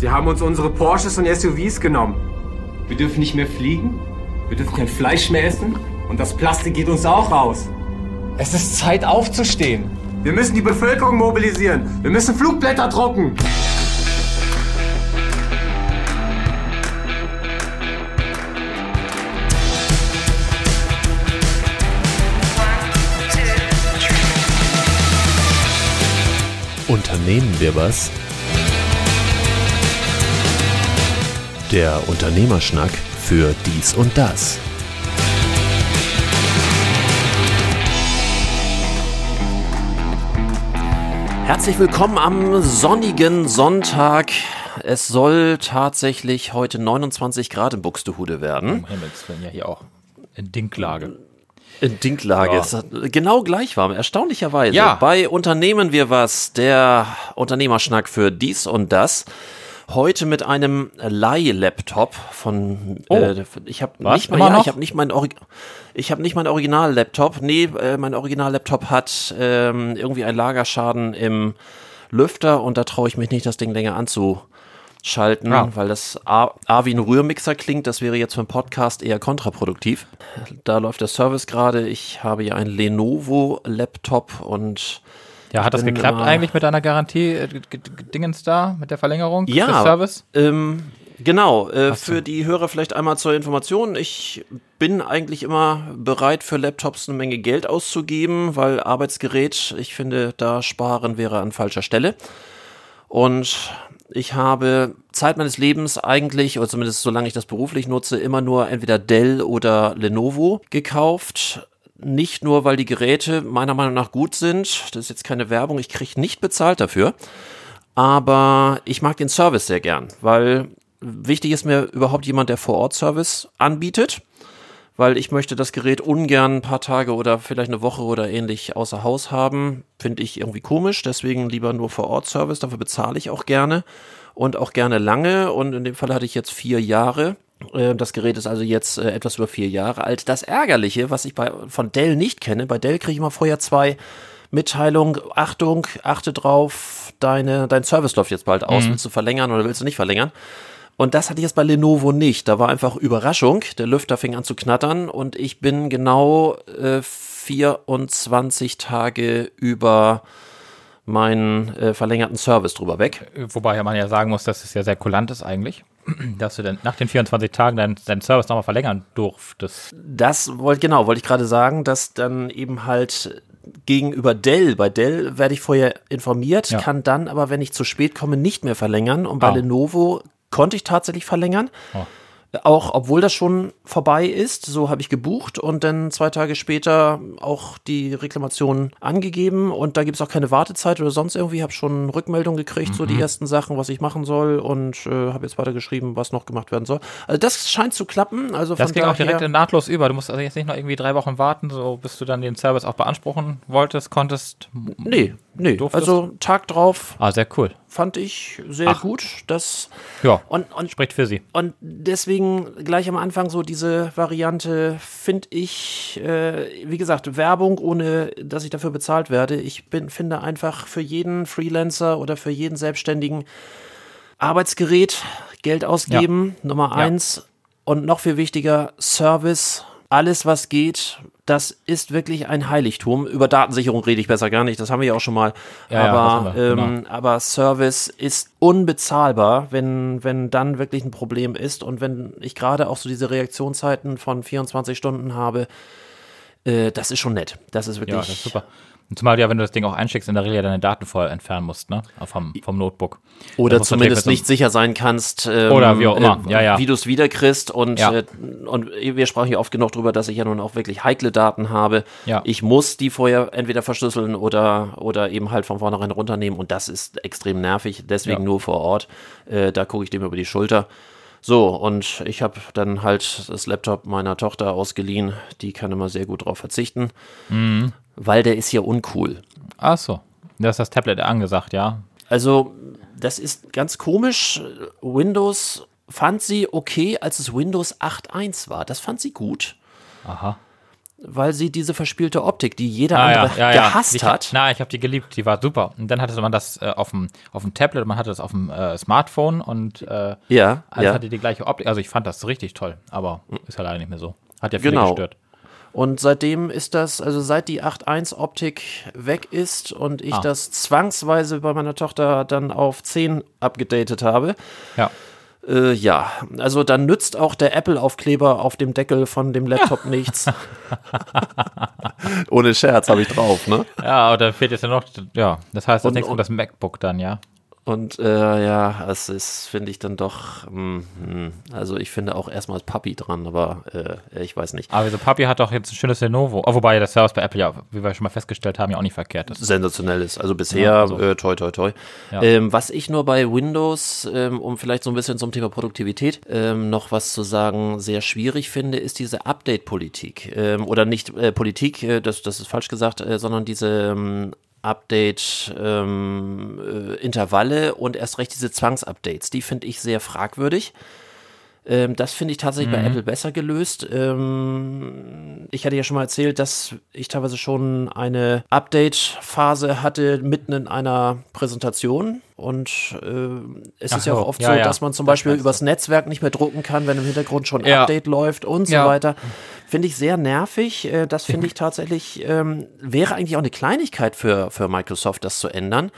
Sie haben uns unsere Porsches und SUVs genommen. Wir dürfen nicht mehr fliegen, wir dürfen kein Fleisch mehr essen und das Plastik geht uns auch raus. Es ist Zeit aufzustehen. Wir müssen die Bevölkerung mobilisieren. Wir müssen Flugblätter drucken. Unternehmen wir was? Der Unternehmerschnack für dies und das. Herzlich willkommen am sonnigen Sonntag. Es soll tatsächlich heute 29 Grad in Buxtehude werden. Um Himmels Willen, ja hier auch. In Dinklage. In Dinklage. Ja. Es hat genau gleich warm, erstaunlicherweise. Ja. Bei Unternehmen wir was, der Unternehmerschnack für dies und das. Heute mit einem Leih-Laptop von. Oh. Äh, ich habe nicht mal, ja, ich habe nicht mein Orig ich habe nicht mein Original-Laptop. Nee, äh, mein Original-Laptop hat ähm, irgendwie einen Lagerschaden im Lüfter und da traue ich mich nicht, das Ding länger anzuschalten, Ah. weil das A, A wie ein Rührmixer klingt. Das wäre jetzt für einen Podcast eher kontraproduktiv. Da läuft der Service gerade. Ich habe ja einen Lenovo-Laptop und Ja, hat das bin geklappt immer- eigentlich mit deiner Garantie äh, Dingens da, mit der Verlängerung Ja. des Service? Ähm, genau, äh, für die Hörer vielleicht einmal zur Information. Ich bin eigentlich immer bereit, für Laptops eine Menge Geld auszugeben, weil Arbeitsgerät, ich finde, da sparen wäre an falscher Stelle. Und ich habe Zeit meines Lebens eigentlich, oder zumindest solange ich das beruflich nutze, immer nur entweder Dell oder Lenovo gekauft. Nicht nur, weil die Geräte meiner Meinung nach gut sind. Das ist jetzt keine Werbung, ich kriege nicht bezahlt dafür. Aber ich mag den Service sehr gern, weil wichtig ist mir überhaupt jemand, der vor Ort Service anbietet, weil ich möchte das Gerät ungern ein paar Tage oder vielleicht eine Woche oder ähnlich außer Haus haben. Finde ich irgendwie komisch, deswegen lieber nur vor Ort Service, dafür bezahle ich auch gerne und auch gerne lange und in dem Fall hatte ich jetzt vier Jahre. Äh, Das Gerät ist also jetzt äh, etwas über vier Jahre alt. Das Ärgerliche, was ich bei, von Dell nicht kenne, bei Dell kriege ich immer vorher zwei Mitteilung, Achtung, achte drauf, deine, dein Service läuft jetzt bald aus. Willst du verlängern oder willst du nicht verlängern? Und das hatte ich jetzt bei Lenovo nicht. Da war einfach Überraschung. Der Lüfter fing an zu knattern und ich bin genau äh, 24 Tage über meinen äh, verlängerten Service drüber weg. Wobei man ja sagen muss, dass es ja sehr kulant ist eigentlich, dass du dann nach den 24 Tagen deinen deinen Service nochmal verlängern durftest. Das wollte genau, wollte ich gerade sagen, dass dann eben halt gegenüber Dell, bei Dell werde ich vorher informiert, Ja. kann dann aber, wenn ich zu spät komme, nicht mehr verlängern. Und bei Ah. Lenovo konnte ich tatsächlich verlängern. Oh. Auch obwohl das schon vorbei ist, so habe ich gebucht und dann zwei Tage später auch die Reklamation angegeben und da gibt es auch keine Wartezeit oder sonst irgendwie. Habe schon Rückmeldung gekriegt, so Mhm. die ersten Sachen, was ich machen soll und äh, habe jetzt weiter geschrieben, was noch gemacht werden soll. Also das scheint zu klappen. Also Das ging auch direkt nahtlos über. Du musst also jetzt nicht noch irgendwie drei Wochen warten, so bis du dann den Service auch beanspruchen wolltest, konntest. Nee, nee. Durftest? Also Tag drauf Ah, sehr cool. Fand ich sehr Ach. gut. Das Ja, und, und, spricht für sie. und deswegen gleich am Anfang so diese Variante finde ich, äh, wie gesagt, Werbung, ohne dass ich dafür bezahlt werde. Ich bin, finde einfach für jeden Freelancer oder für jeden Selbstständigen Arbeitsgerät, Geld ausgeben, Nummer Ja. eins. Und noch viel wichtiger, Service, alles was geht, das ist wirklich ein Heiligtum. Über Datensicherung rede ich besser gar nicht, das haben wir ja auch schon mal. Ja, ja, aber, wir, ähm, aber Service ist unbezahlbar, wenn, wenn dann wirklich ein Problem ist. Und wenn ich gerade auch so diese Reaktionszeiten von 24 Stunden habe, äh, das ist schon nett. Das ist wirklich. Ja, das ist super. Und zumal ja, wenn du das Ding auch einschickst, in der Regel ja deine Daten vorher entfernen musst, ne? Vom, vom Notebook. Oder Das zumindest nicht sicher sein kannst, ähm, Oder wie auch immer. Ja, ja. wie du es wiederkriegst. Und, Ja. äh, und wir sprachen ja oft genug darüber, dass ich ja nun auch wirklich heikle Daten habe. Ja. Ich muss die vorher entweder verschlüsseln oder, oder eben halt von vornherein runternehmen. Und das ist extrem nervig. Deswegen Ja. nur vor Ort. Äh, da gucke ich dem über die Schulter. So, und ich habe dann halt das Laptop meiner Tochter ausgeliehen. Die kann immer sehr gut drauf verzichten, Mhm. weil der ist hier uncool. Ach so. Da ist das Tablet angesagt, ja. Also, das ist ganz komisch. Windows fand sie okay, als es Windows 8.1 war. Das fand sie gut. Aha. Weil sie diese verspielte Optik, die jeder Ah, andere gehasst ich, hat. Na, ich habe die geliebt, die war super. Und dann hatte man das äh, auf dem auf dem Tablet, man hatte das auf dem äh, Smartphone und äh, Ja, alles ja. hatte die gleiche Optik. Also ich fand das richtig toll, aber ist ja leider nicht mehr so. Hat ja viele Genau. gestört. Und seitdem ist das, also seit die 8.1 Optik weg ist und ich Ah. das zwangsweise bei meiner Tochter dann auf 10 abgedatet habe, Ja. Äh, ja, also dann nützt auch der Apple-Aufkleber auf dem Deckel von dem Laptop nichts. Ohne Scherz habe ich drauf, ne? Ja, aber da fehlt jetzt ja noch, ja, das heißt, das Und- nächste Mal das MacBook dann, ja. Und äh, ja, es ist, finde ich dann doch, hm, hm, also ich finde auch erstmal das Papi dran, aber äh, ich weiß nicht. Aber so Papi hat doch jetzt ein schönes Lenovo. Oh, wobei der Service bei Apple ja, wie wir schon mal festgestellt haben, ja auch nicht verkehrt ist. sensationell ist. Also bisher, Ja, also- äh, toi, toi, toi. Ja. Ähm, was ich nur bei Windows, ähm, um vielleicht so ein bisschen zum Thema Produktivität ähm, noch was zu sagen, sehr schwierig finde, ist diese Update-Politik. Ähm, oder nicht äh, Politik, äh, das, das ist falsch gesagt, äh, sondern diese ähm, Update-Intervalle und erst recht diese Zwangsupdates. Die finde ich sehr fragwürdig. Ähm, das finde ich tatsächlich bei Apple besser gelöst. Ähm, ich hatte ja schon mal erzählt, dass ich teilweise schon eine Update-Phase hatte mitten in einer Präsentation. Und äh, es Ach ist ja auch oft ja, so, ja. dass man zum Das Beispiel übers Netzwerk nicht mehr drucken kann, wenn im Hintergrund schon ein Ja. Update läuft und so weiter. Finde ich sehr nervig. Äh, Das finde ich tatsächlich, ähm, wäre eigentlich auch eine Kleinigkeit für, für Microsoft, das zu ändern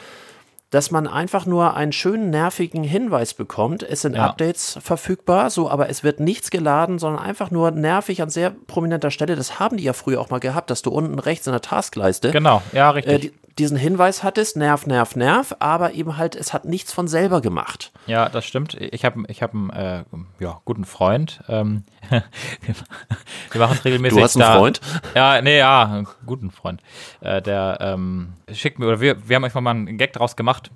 dass man einfach nur einen schönen nervigen Hinweis bekommt. Es sind Ja. Updates verfügbar, so, aber es wird nichts geladen, sondern einfach nur nervig an sehr prominenter Stelle. Das haben die ja früher auch mal gehabt, dass du unten rechts in der Taskleiste Genau, ja, richtig. äh, die, diesen Hinweis hattest, nerv, nerv, nerv, aber eben halt, es hat nichts von selber gemacht. Ja, das stimmt. Ich habe ich hab einen äh, ja, guten Freund. Ähm, wir, machen es regelmäßig. Du hast einen da, Freund? Ja, nee, ja, einen guten Freund. Äh, der ähm, schickt mir, oder wir, wir haben einfach mal einen Gag draus gemacht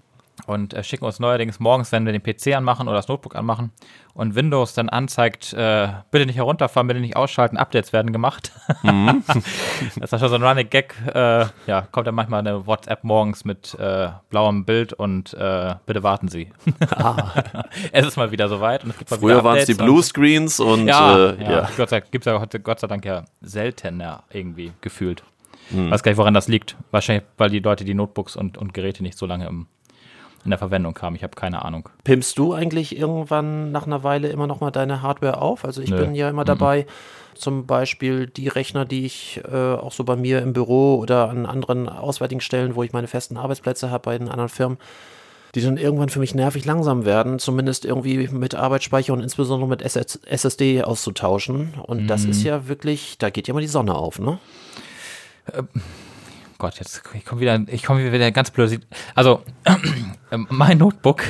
und äh, schicken uns neuerdings morgens, wenn wir den PC anmachen oder das Notebook anmachen und Windows dann anzeigt, äh, bitte nicht herunterfahren, bitte nicht ausschalten, Updates werden gemacht. Mhm. das ist schon so ein Running Gag. Äh, ja, kommt dann manchmal eine WhatsApp morgens mit äh, blauem Bild und äh, bitte warten Sie. es ist mal wieder soweit. Und es gibt mal Ah. Früher waren es die Updates und- Bluescreens und ja, äh, ja. ja. Gott sei, gibt's ja Gott sei Dank ja seltener irgendwie gefühlt. Hm. Weiß gar nicht, woran das liegt. Wahrscheinlich, weil die Leute die Notebooks und, und Geräte nicht so lange im, in der Verwendung haben. Ich habe keine Ahnung. Pimpst du eigentlich irgendwann nach einer Weile immer noch mal deine Hardware auf? Also ich Nö. bin ja immer dabei, zum Beispiel die Rechner, die ich äh, auch so bei mir im Büro oder an anderen auswärtigen Stellen, wo ich meine festen Arbeitsplätze habe bei den anderen Firmen, die dann irgendwann für mich nervig langsam werden, zumindest irgendwie mit Arbeitsspeicher und insbesondere mit SS SSD auszutauschen. Und das ist ja wirklich, da geht ja mal die Sonne auf, ne? Gott, jetzt ich komme wieder, ich komme wieder ganz blöd. Also ähm, mein Notebook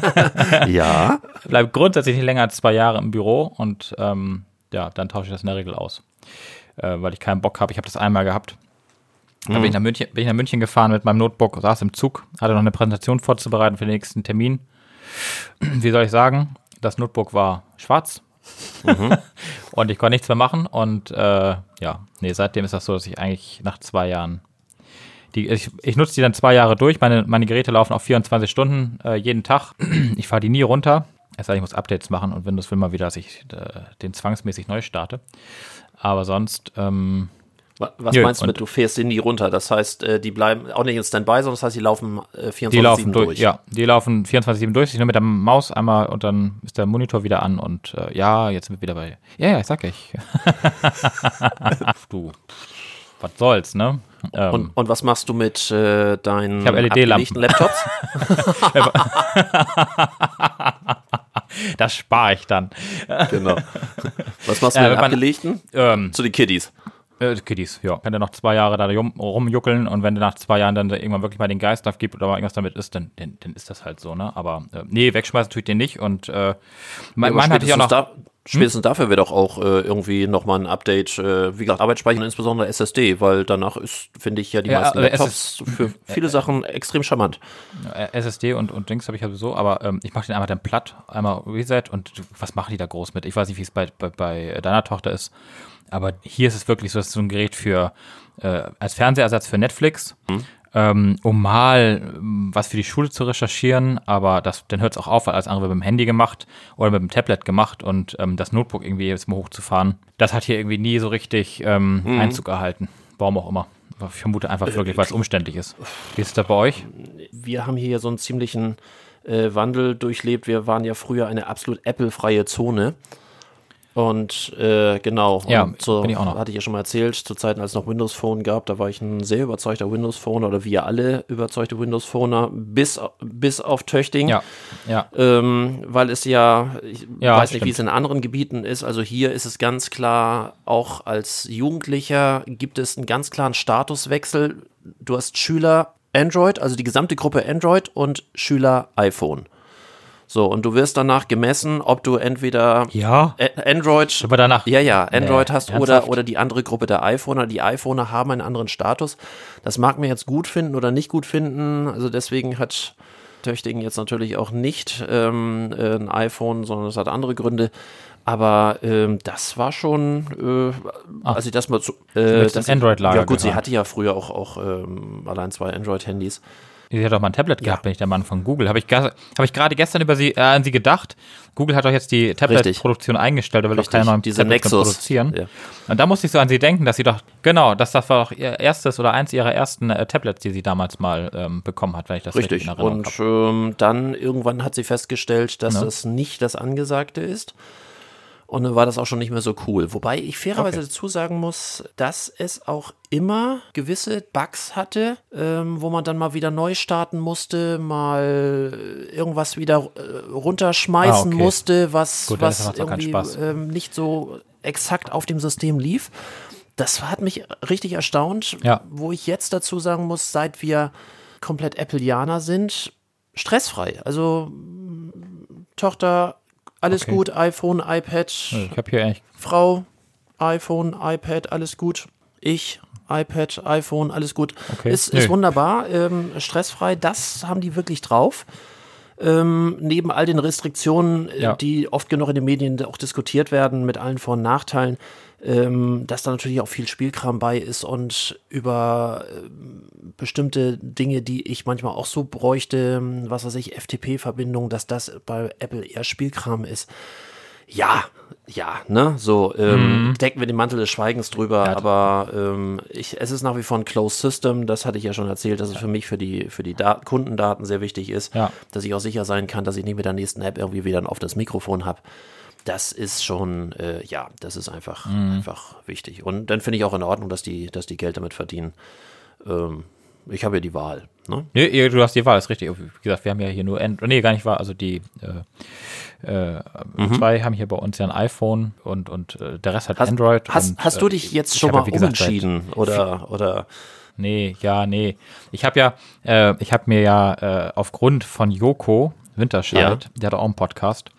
Ja. bleibt grundsätzlich nicht länger als zwei Jahre im Büro und ähm, ja, dann tausche ich das in der Regel aus, äh, weil ich keinen Bock habe. Ich habe das einmal gehabt. Da bin ich, nach München, bin ich nach München gefahren mit meinem Notebook, saß im Zug, hatte noch eine Präsentation vorzubereiten für den nächsten Termin. Wie soll ich sagen? Das Notebook war schwarz und ich konnte nichts mehr machen. Und äh, ja, nee, seitdem ist das so, dass ich eigentlich nach zwei Jahren die, ich, ich nutze die dann zwei Jahre durch. Meine, meine Geräte laufen auf 24 Stunden äh, jeden Tag. Ich fahre die nie runter. Es sei denn, ich muss Updates machen und Windows will mal wieder, dass ich äh, den zwangsmäßig neu starte. Aber sonst, ähm, Wa- Was Nö, meinst du mit, du fährst die nie runter? Das heißt, äh, die bleiben auch nicht in Standby, sondern das heißt, die laufen äh, 24-7 die laufen durch. durch. Ja, die laufen 24-7 durch. Ich nur mit der Maus einmal und dann ist der Monitor wieder an und äh, ja, jetzt sind wir wieder bei. Ja, ja, ich sag ich. du, was soll's, ne? Ähm, Und, und was machst du mit äh, deinen LED-Lampen. Laptops? das spare ich dann. genau. Was machst du Äh, mit wenn man- abgelegten? Ähm, Zu den Kiddies. Äh, Kiddies, ja. Kann der noch zwei Jahre da rum, rumjuckeln und wenn der nach zwei Jahren dann irgendwann wirklich mal den Geist aufgibt oder mal irgendwas damit ist, dann, dann, dann ist das halt so, ne? Aber äh, nee, wegschmeißen tue ich den nicht und äh, mein, Aber mein hatte ich auch noch. da, spätestens dafür wird auch, auch äh, irgendwie nochmal ein Update, äh, wie gesagt, Arbeitsspeicher und insbesondere SSD, weil danach ist, finde ich ja die Ja, meisten Laptops für viele Sachen extrem charmant. Äh, SSD und, und Dings habe ich ja sowieso, aber ähm, ich mache den einmal dann platt, einmal Reset und was machen die da groß mit? Ich weiß nicht, wie es bei, bei, bei deiner Tochter ist, aber hier ist es wirklich so, das ist so ein Gerät für äh, als Fernsehersatz für Netflix. Ähm, um mal ähm, was für die Schule zu recherchieren, aber das, dann hört es auch auf, weil alles andere wird mit dem Handy gemacht oder mit dem Tablet gemacht und ähm, das Notebook irgendwie jetzt mal hochzufahren, das hat hier irgendwie nie so richtig ähm, Mhm. Einzug erhalten. Warum auch immer. Ich vermute einfach wirklich, weil es umständlich ist. Wie ist das bei euch? Wir haben hier so einen ziemlichen äh, Wandel durchlebt. Wir waren ja früher eine absolut Apple-freie Zone. Und äh, genau, Ja, und so, bin ich auch noch. hatte ich ja schon mal erzählt, zu Zeiten, als es noch Windows Phone gab, da war ich ein sehr überzeugter Windows Phoner oder wir alle überzeugte Windows Phoner, bis, bis auf Töchting. Ja, ja. Ähm, weil es ja, ich Ja, weiß nicht, stimmt. wie es in anderen Gebieten ist. Also hier ist es ganz klar, auch als Jugendlicher gibt es einen ganz klaren Statuswechsel. Du hast Schüler Android, also die gesamte Gruppe Android und Schüler iPhone. So, und du wirst danach gemessen, ob du entweder Ja. Android Aber danach. ja, ja, Android Nee, hast ernsthaft? oder, oder die andere Gruppe der iPhoner. Die iPhoner haben einen anderen Status. Das mag man jetzt gut finden oder nicht gut finden. Also deswegen hat Töchtigen jetzt natürlich auch nicht ähm, äh, ein iPhone, sondern es hat andere Gründe. Aber ähm, das war schon, äh, als ich das mal zu. Äh, das- Android-Lager Ja, gut, sie gehören. hatte ja früher auch, auch ähm, allein zwei Android-Handys. Sie hat doch mal ein Tablet gehabt, bin ich der Mann von Google. Habe ich, hab ich gerade gestern über sie, äh, an sie gedacht. Google hat doch jetzt die Tablet-Produktion eingestellt, da will doch Richtig, keine neuen diese Tablets mehr Nexus. produzieren. Ja. Und da musste ich so an sie denken, dass sie doch, genau, dass das war doch ihr erstes oder eins ihrer ersten äh, Tablets, die sie damals mal ähm, bekommen hat, wenn ich das richtig, Richtig. in Erinnerung Und habe. ähm, dann irgendwann hat sie festgestellt, dass Ne? das nicht das Angesagte ist. Und dann war das auch schon nicht mehr so cool. Wobei ich fairerweise Okay. dazu sagen muss, dass es auch immer gewisse Bugs hatte, ähm, wo man dann mal wieder neu starten musste, mal äh, irgendwas wieder äh, runterschmeißen Ah, okay. musste, was, Gut, was irgendwie ähm, nicht so exakt auf dem System lief. Das hat mich richtig erstaunt, Ja. wo ich jetzt dazu sagen muss, seit wir komplett Appleianer sind, stressfrei. Also Tochter, alles Okay. gut, iPhone, iPad, Ich habe hier eigentlich, Frau, iPhone, iPad, alles gut. Ich, iPad, iPhone, alles gut. Okay. Ist, ist wunderbar, ähm, stressfrei, das haben die wirklich drauf. Ähm, neben all den Restriktionen, äh, Ja. die oft genug in den Medien auch diskutiert werden, mit allen Vor- und Nachteilen, ähm, dass da natürlich auch viel Spielkram bei ist und über ähm, bestimmte Dinge, die ich manchmal auch so bräuchte, was weiß ich, FTP-Verbindung, dass das bei Apple eher Spielkram ist. Ja, ja, ne, so ähm, decken wir den Mantel des Schweigens drüber, Mhm. Ja. aber ähm, ich, es ist nach wie vor ein Closed System, das hatte ich ja schon erzählt, dass es für mich für die, für die Dat Kundendaten sehr wichtig ist, Ja. dass ich auch sicher sein kann, dass ich nicht mit der nächsten App irgendwie wieder ein offenes Mikrofon habe. Das ist schon, äh, ja, das ist einfach, Mhm. einfach wichtig. Und dann finde ich auch in Ordnung, dass die, dass die Geld damit verdienen. Ähm, ich habe ja die Wahl. Ne? nee, du hast die Wahl, ist richtig. Wie gesagt, wir haben ja hier nur, Android, nee, gar nicht wahr, also die, äh, äh, Mhm. zwei haben hier bei uns ja ein iPhone und, und äh, der Rest hat Hast, Android. hast, und, hast du äh, dich jetzt schon hab ja, mal wie gesagt, umentschieden? Oder, oder Nee, ja, nee. Ich habe ja, äh, ich habe mir ja äh, aufgrund von Joko Winterscheid, der hat auch einen Podcast,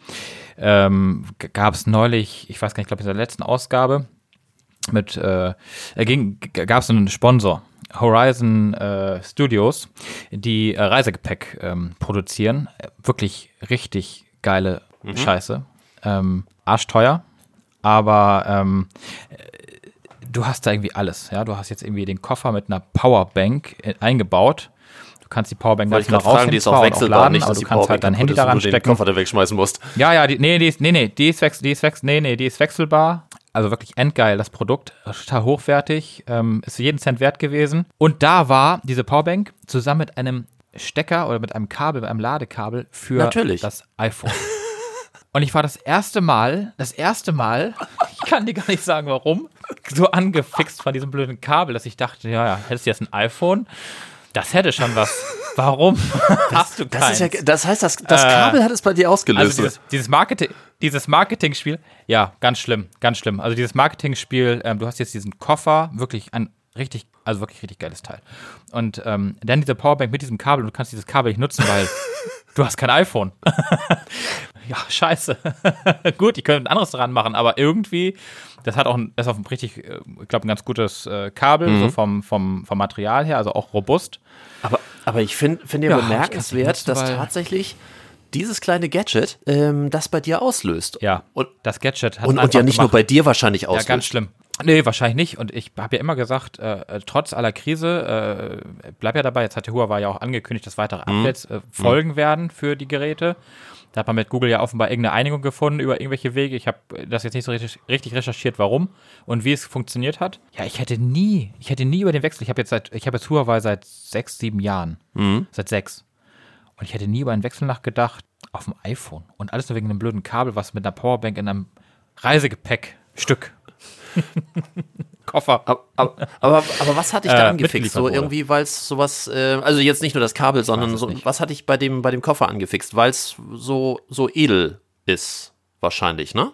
ähm, gab es neulich, ich weiß gar nicht, ich glaube in der letzten Ausgabe mit, äh, gab es einen Sponsor, Horizon äh, Studios, die äh, Reisegepäck ähm, produzieren. Wirklich richtig geile Scheiße. Ähm, arschteuer, aber ähm, du hast da irgendwie alles. Ja, du hast jetzt irgendwie den Koffer mit einer Powerbank äh, eingebaut. Du kannst die Powerbank ganz gerade fragen, die ist auch wechselbar, nicht, aber du kannst halt dein Handy daran du den stecken. Koffer da wegschmeißen musst. Ja, ja, die, nee, die ist, nee, nee, die ist wechsel, die ist wechsel, nee, nee, die ist wechselbar. Also wirklich endgeil, das Produkt, total hochwertig, ähm, ist jeden Cent wert gewesen. Und da war diese Powerbank zusammen mit einem Stecker oder mit einem Kabel, mit einem Ladekabel für Natürlich. das iPhone. Und ich war das erste Mal, das erste Mal, ich kann dir gar nicht sagen warum, so angefixt von diesem blöden Kabel, dass ich dachte, ja, ja, hättest du jetzt ein iPhone? Das hätte schon was. Warum hast du Das, keins? ist ja, das heißt, das, das Äh, Kabel hat es bei dir ausgelöst. Also dieses, dieses Marketing, dieses Marketingspiel, ja, ganz schlimm, ganz schlimm. Also dieses Marketingspiel, ähm, du hast jetzt diesen Koffer, wirklich ein richtig, also wirklich richtig geiles Teil. Und ähm, dann diese Powerbank mit diesem Kabel, und du kannst dieses Kabel nicht nutzen, weil du hast kein iPhone. ja, scheiße. Gut, ich könnte ein anderes dran machen, aber irgendwie, das hat auch ein, das ist auch ein richtig, äh, ich glaube, ein ganz gutes äh, Kabel, Mhm. so vom, vom, vom Material her, also auch robust. aber, aber ich finde find ja, Ja, bemerkenswert, dass tatsächlich dieses kleine Gadget ähm, das bei dir auslöst. Ja, Und, das Gadget hat und, und einfach ja nicht nur gemacht. bei dir wahrscheinlich Ja, auslöst. ganz schlimm. Nee, wahrscheinlich nicht. Und ich habe ja immer gesagt, äh, äh, trotz aller Krise, äh, bleib ja dabei, jetzt hat Huawei ja auch angekündigt, dass weitere Updates äh, folgen werden für die Geräte. Da hat man mit Google ja offenbar irgendeine Einigung gefunden über irgendwelche Wege. Ich habe das jetzt nicht so richtig, richtig recherchiert, warum und wie es funktioniert hat. Ja, ich hätte nie, ich hätte nie über den Wechsel, ich habe jetzt seit, ich habe jetzt Huawei seit sechs, sieben Jahren. Seit sechs. Und ich hätte nie über einen Wechsel nachgedacht auf dem iPhone. Und alles nur wegen einem blöden Kabel, was mit einer Powerbank in einem Reisegepäckstück. Koffer. Aber, aber, aber, aber was hat dich Äh, da angefixt? mitgeliefert So irgendwie, weil es sowas, äh, also jetzt nicht nur das Kabel, sondern so, was hat dich bei dem, bei dem Koffer angefixt? Weil es so, so edel ist, wahrscheinlich, ne?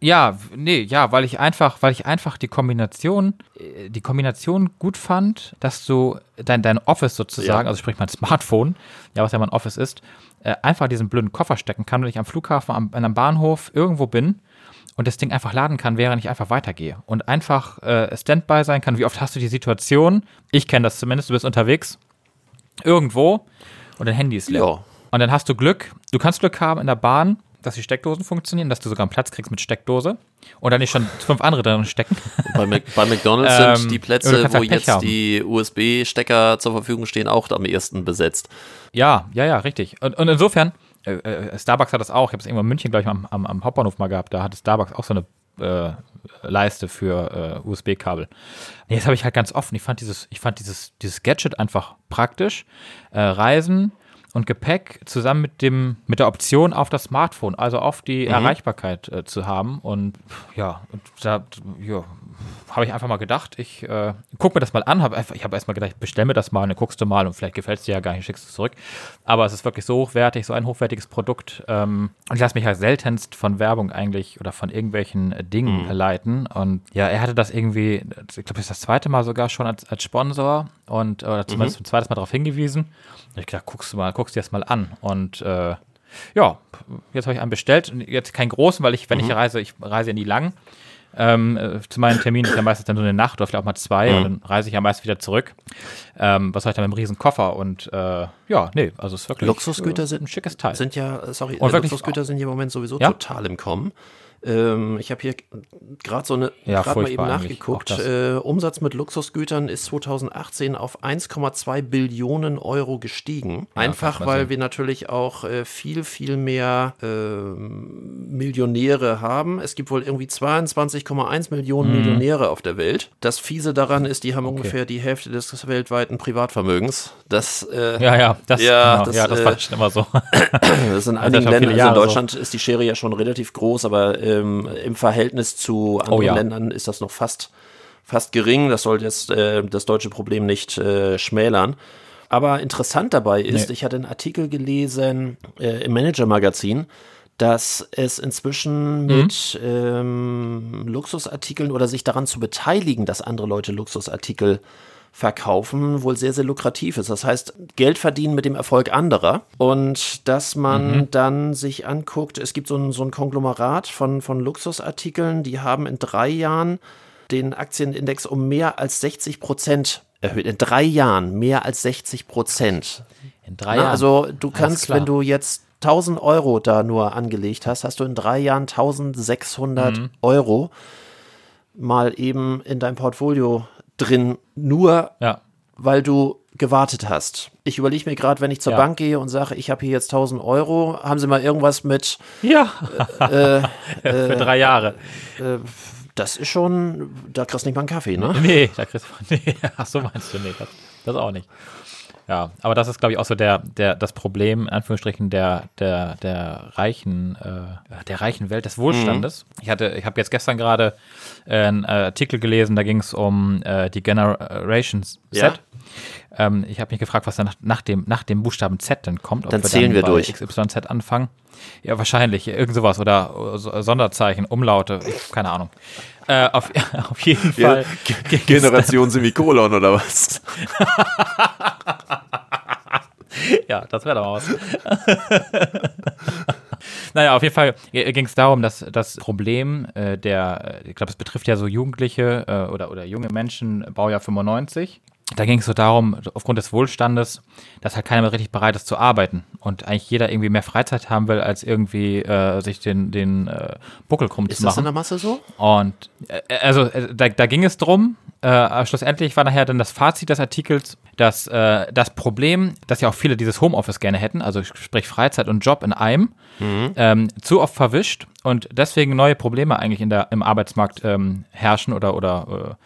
Ja, nee, ja, weil ich einfach, weil ich einfach die Kombination, äh, die Kombination gut fand, dass du dein, dein Office sozusagen, Ja. also sprich mein Smartphone, ja, was ja mein Office ist, äh, einfach diesen blöden Koffer stecken kann und ich am Flughafen, am, an einem Bahnhof irgendwo bin und das Ding einfach laden kann, während ich einfach weitergehe und einfach äh, Standby sein kann. Wie oft hast du die Situation? Ich kenne das zumindest, du bist unterwegs, irgendwo und dein Handy ist leer. Ja. Und dann hast du Glück, du kannst Glück haben in der Bahn, dass die Steckdosen funktionieren, dass du sogar einen Platz kriegst mit Steckdose und dann nicht schon fünf andere drin stecken. Bei, Mac bei McDonalds Ähm, sind die oder du Plätze, wo jetzt haben. die USB-Stecker zur Verfügung stehen, auch am ersten besetzt. Ja, ja, ja, richtig. Und, und insofern, äh, äh, Starbucks hat das auch. Ich habe es irgendwann in München, glaube ich, am, am, am Hauptbahnhof mal gehabt. Da hatte Starbucks auch so eine äh, Leiste für äh, USB-Kabel. Das habe ich halt ganz offen. Ich fand dieses, ich fand dieses, dieses Gadget einfach praktisch. Äh, Reisen und Gepäck zusammen mit dem, mit der Option auf das Smartphone, also auf die Erreichbarkeit äh, zu haben. Und ja, und da ja, habe ich einfach mal gedacht, ich äh, guck mir das mal an. Hab einfach, ich habe erst mal gedacht, bestell mir das mal, dann guckst du mal und vielleicht gefällt es dir ja gar nicht, schickst es zurück. Aber es ist wirklich so hochwertig, so ein hochwertiges Produkt. Ähm, und ich lasse mich halt seltenst von Werbung eigentlich oder von irgendwelchen äh, Dingen leiten. Und ja, er hatte das irgendwie, ich glaube, das ist das zweite Mal sogar schon als, als Sponsor und oder zumindest ein zweites Mal darauf hingewiesen. Und ich gedacht, guckst du mal, guckst dir das mal an. Und äh, ja, jetzt habe ich einen bestellt. Und Jetzt keinen großen, weil ich, wenn ich reise, ich reise ja nie lang. Ähm, äh, zu meinen Terminen ist ja meistens dann so eine Nacht oder vielleicht auch mal zwei und dann reise ich ja meist wieder zurück. Ähm, was soll ich dann mit einem riesen Koffer und äh, ja, nee, also es ist wirklich Luxusgüter äh, sind- ein schickes Teil. Sind ja, sorry, Und äh, Luxusgüter sind hier im Moment sowieso Ja? total im Kommen. Ähm, ich habe hier gerade so eine, Ja, gerade mal eben nachgeguckt. Äh, Umsatz mit Luxusgütern ist 2018 auf 1,2 Billionen Euro gestiegen. Einfach kann man weil sehen. wir natürlich auch äh, viel, viel mehr ähm, Millionäre haben. Es gibt wohl irgendwie 22,1 Millionen Mhm. Millionäre auf der Welt. Das Fiese daran ist, die haben ungefähr die Hälfte des weltweiten Privatvermögens. Das äh, ja, ja, das, Ja, genau, das, ja, das äh, war schon immer so. das in einigen Ländern, also in Jahre so. Deutschland ist die Schere ja schon relativ groß, aber ähm, im Verhältnis zu anderen Oh ja. Ländern ist das noch fast, fast gering. Das soll jetzt äh, das deutsche Problem nicht äh, schmälern. Aber interessant dabei ist, Nee. ich hatte einen Artikel gelesen äh, im Manager-Magazin, dass es inzwischen Mhm. mit ähm, Luxusartikeln oder sich daran zu beteiligen, dass andere Leute Luxusartikel verkaufen, wohl sehr, sehr lukrativ ist. Das heißt, Geld verdienen mit dem Erfolg anderer und dass man dann sich anguckt, es gibt so ein, so ein Konglomerat von, von Luxusartikeln, die haben in drei Jahren den Aktienindex um mehr als 60 Prozent erhöht. In drei Jahren mehr als 60 Prozent. In drei Na, Jahren. also du kannst, wenn du jetzt 1000 Euro da nur angelegt hast, hast du in drei Jahren 1600 Mhm. Euro mal eben in dein Portfolio drin, nur ja. weil du gewartet hast. Ich überlege mir gerade, wenn ich zur Ja. Bank gehe und sage, ich habe hier jetzt 1000 Euro, haben sie mal irgendwas mit, Ja, äh, für drei Jahre. das ist schon, da kriegst du nicht mal einen Kaffee, ne? Nee, da kriegst du, nee, ach so meinst du, nee, das, das auch nicht. Ja, aber das ist, glaube ich, auch so der, der, das Problem, in Anführungsstrichen, der, der, der reichen, äh, der reichen Welt des Wohlstandes. Ich hatte, ich habe jetzt gestern gerade äh, einen Artikel gelesen, da ging es um äh, die Generation Z. Ja. Ähm, ich habe mich gefragt, was da nach, nach, dem, nach dem Buchstaben Z denn kommt. Ob Dann zählen wir bei durch. XYZ anfangen. Ja, wahrscheinlich. Irgend sowas oder äh, Sonderzeichen, Umlaute, keine Ahnung. Äh, auf, auf jeden Fall. ging's Generation Semikolon oder was? Ja, das wäre doch mal was. naja, auf jeden Fall ging es darum, dass das Problem äh, der, ich glaube, es betrifft ja so Jugendliche äh, oder, oder junge Menschen, Baujahr 95. da ging es so darum, aufgrund des Wohlstandes, dass halt keiner mehr richtig bereit ist zu arbeiten und eigentlich jeder irgendwie mehr Freizeit haben will, als irgendwie äh, sich den, den äh, Buckel krumm Ist zu das in machen. der Masse so? Und äh, also äh, da, da ging es drum. Äh, schlussendlich war nachher dann das Fazit des Artikels, dass äh, das Problem, dass ja auch viele dieses Homeoffice gerne hätten, also sprich Freizeit und Job in einem, ähm, zu oft verwischt und deswegen neue Probleme eigentlich in der, im Arbeitsmarkt ähm, herrschen oder, oder äh,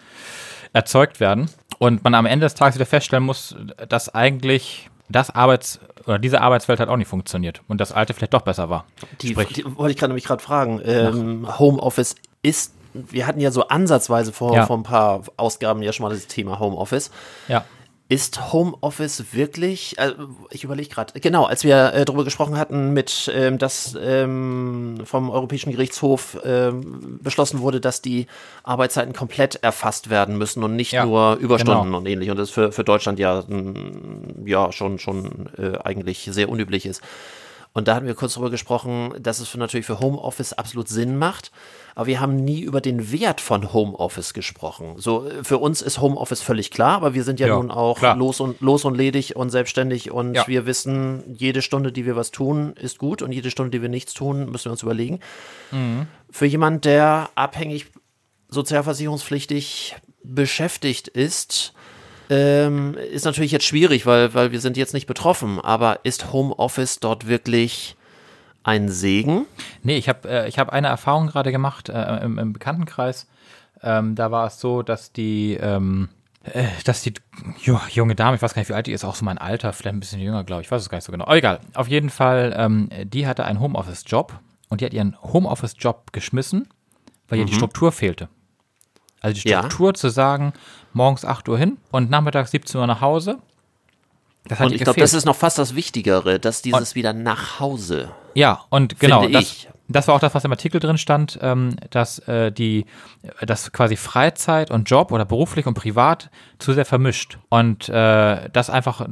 erzeugt werden. Und man am Ende des Tages wieder feststellen muss, dass eigentlich das Arbeits- oder diese Arbeitswelt halt auch nicht funktioniert und das alte vielleicht doch besser war. Die, Sprich- die wollte ich gerade nämlich gerade fragen. Ähm, Homeoffice ist, wir hatten ja so ansatzweise vor, Ja. vor ein paar Ausgaben ja schon mal das Thema Homeoffice. Ja. Ist Homeoffice wirklich, äh, ich überlege gerade, genau, als wir äh, darüber gesprochen hatten, mit ähm, dass ähm, vom Europäischen Gerichtshof ähm, beschlossen wurde, dass die Arbeitszeiten komplett erfasst werden müssen und nicht Ja, nur Überstunden genau. und ähnlich. Und das für, für Deutschland ja, mm, ja schon, schon äh, eigentlich sehr unüblich ist. Und da hatten wir kurz darüber gesprochen, dass es für, natürlich für Homeoffice absolut Sinn macht. Aber wir haben nie über den Wert von Homeoffice gesprochen. So, äh, für uns ist Homeoffice völlig klar, aber wir sind ja, Ja, nun auch klar. los und, los und ledig und selbstständig und Ja. wir wissen, jede Stunde, die wir was tun, ist gut und jede Stunde, die wir nichts tun, müssen wir uns überlegen. Mhm. Für jemand, der abhängig sozialversicherungspflichtig beschäftigt ist, ähm, ist natürlich jetzt schwierig, weil, weil wir sind jetzt nicht betroffen, aber ist Homeoffice dort wirklich ein Segen? Nee, ich habe äh, ich hab eine Erfahrung gerade gemacht äh, im, im Bekanntenkreis. Ähm, da war es so, dass die, ähm, äh, dass die jo, junge Dame, ich weiß gar nicht, wie alt die ist, auch so mein Alter, vielleicht ein bisschen jünger, glaube ich, ich weiß es gar nicht so genau. Aber egal. Auf jeden Fall, ähm, die hatte einen Homeoffice-Job und die hat ihren Homeoffice-Job geschmissen, weil ihr die Struktur fehlte. Also die Ja. Struktur zu sagen, morgens 8 Uhr hin und nachmittags 17 Uhr nach Hause. Und ich glaube, das ist noch fast das Wichtigere, dass dieses wieder nach Hause. Ja, und genau, das, ich. das war auch das, was im Artikel drin stand, ähm, dass äh, die, dass quasi Freizeit und Job oder beruflich und privat zu sehr vermischt und äh, das einfach äh,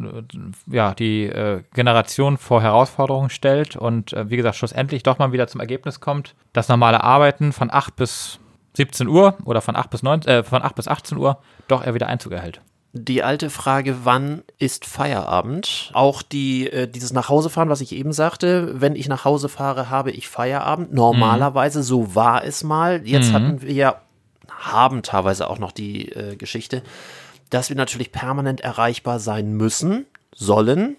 ja die äh, Generation vor Herausforderungen stellt und äh, wie gesagt schlussendlich doch mal wieder zum Ergebnis kommt, dass normale Arbeiten von 8 bis 17 Uhr oder von 8 bis 9, äh, von 8 bis 18 Uhr doch eher wieder Einzug erhält. Die alte Frage, wann ist Feierabend? Auch die, äh, dieses Nachhausefahren, was ich eben sagte, wenn ich nach Hause fahre, habe ich Feierabend. Normalerweise, so war es mal. Jetzt hatten wir ja, haben teilweise auch noch die äh, Geschichte, dass wir natürlich permanent erreichbar sein müssen, sollen.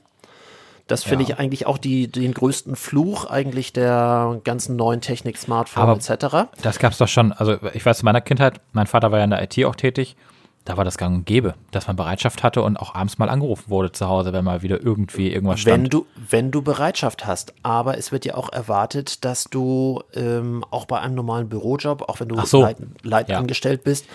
Das finde ich eigentlich auch die, den größten Fluch eigentlich der ganzen neuen Technik, Smartphone etc. Das gab's doch schon, also ich weiß zu meiner Kindheit, mein Vater war ja in der IT auch tätig, da war das gang und gäbe, dass man Bereitschaft hatte und auch abends mal angerufen wurde zu Hause, wenn mal wieder irgendwie irgendwas Wenn stand. du, wenn du Bereitschaft hast, aber es wird ja auch erwartet, dass du ähm, auch bei einem normalen Bürojob, auch wenn du so. leit, leit Ja. angestellt bist,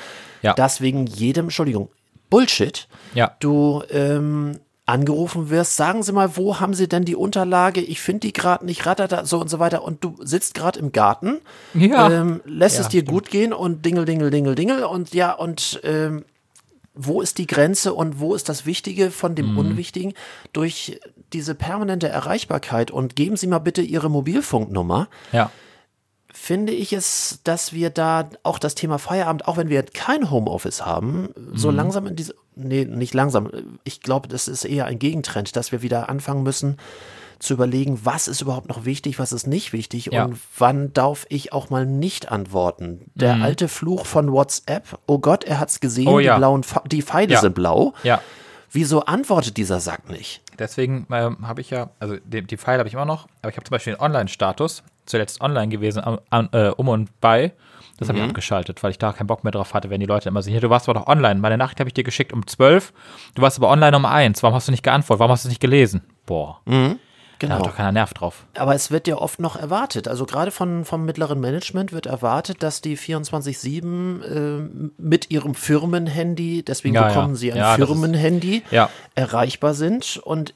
Ja. dass wegen jedem, Entschuldigung, Bullshit, Ja. du ähm, angerufen wirst, sagen Sie mal, wo haben Sie denn die Unterlage? Ich finde die gerade nicht, ratata, so und so weiter. Und du sitzt gerade im Garten, Ja. ähm, lässt Ja, es dir stimmt. gut gehen und dingel, dingel, dingel, dingel. Und ja, und ähm, wo ist die Grenze und wo ist das Wichtige von dem Mhm. Unwichtigen durch diese permanente Erreichbarkeit und geben Sie mal bitte Ihre Mobilfunknummer, Ja. finde ich es, dass wir da auch das Thema Feierabend, auch wenn wir kein Homeoffice haben, so Mhm. langsam in diese, nee, nicht langsam, ich glaube, das ist eher ein Gegentrend, dass wir wieder anfangen müssen zu überlegen, was ist überhaupt noch wichtig, was ist nicht wichtig Ja. und wann darf ich auch mal nicht antworten. Der Mhm. alte Fluch von WhatsApp, oh Gott, er hat's gesehen, Oh ja. die blauen, die Pfeile Ja. sind blau. Ja. Wieso antwortet dieser Sack nicht? Deswegen ähm, habe ich ja, also die, die Pfeile habe ich immer noch, aber ich habe zum Beispiel den Online-Status, zuletzt online gewesen, am- an, äh, um und bei. Das habe ich abgeschaltet, weil ich da keinen Bock mehr drauf hatte, wenn die Leute immer sehen, hier, du warst aber doch online. Meine Nachricht habe ich dir geschickt um 12, du warst aber online um 1. Warum hast du nicht geantwortet? Warum hast du es nicht gelesen? Boah, da Genau. hat doch keiner Nerv drauf. Aber es wird ja oft noch erwartet. Also gerade von, vom mittleren Management wird erwartet, dass die 24-7 äh, mit ihrem Firmenhandy, deswegen Ja, bekommen ja. sie ein Ja, ist- Firmenhandy, Ja. erreichbar sind. Und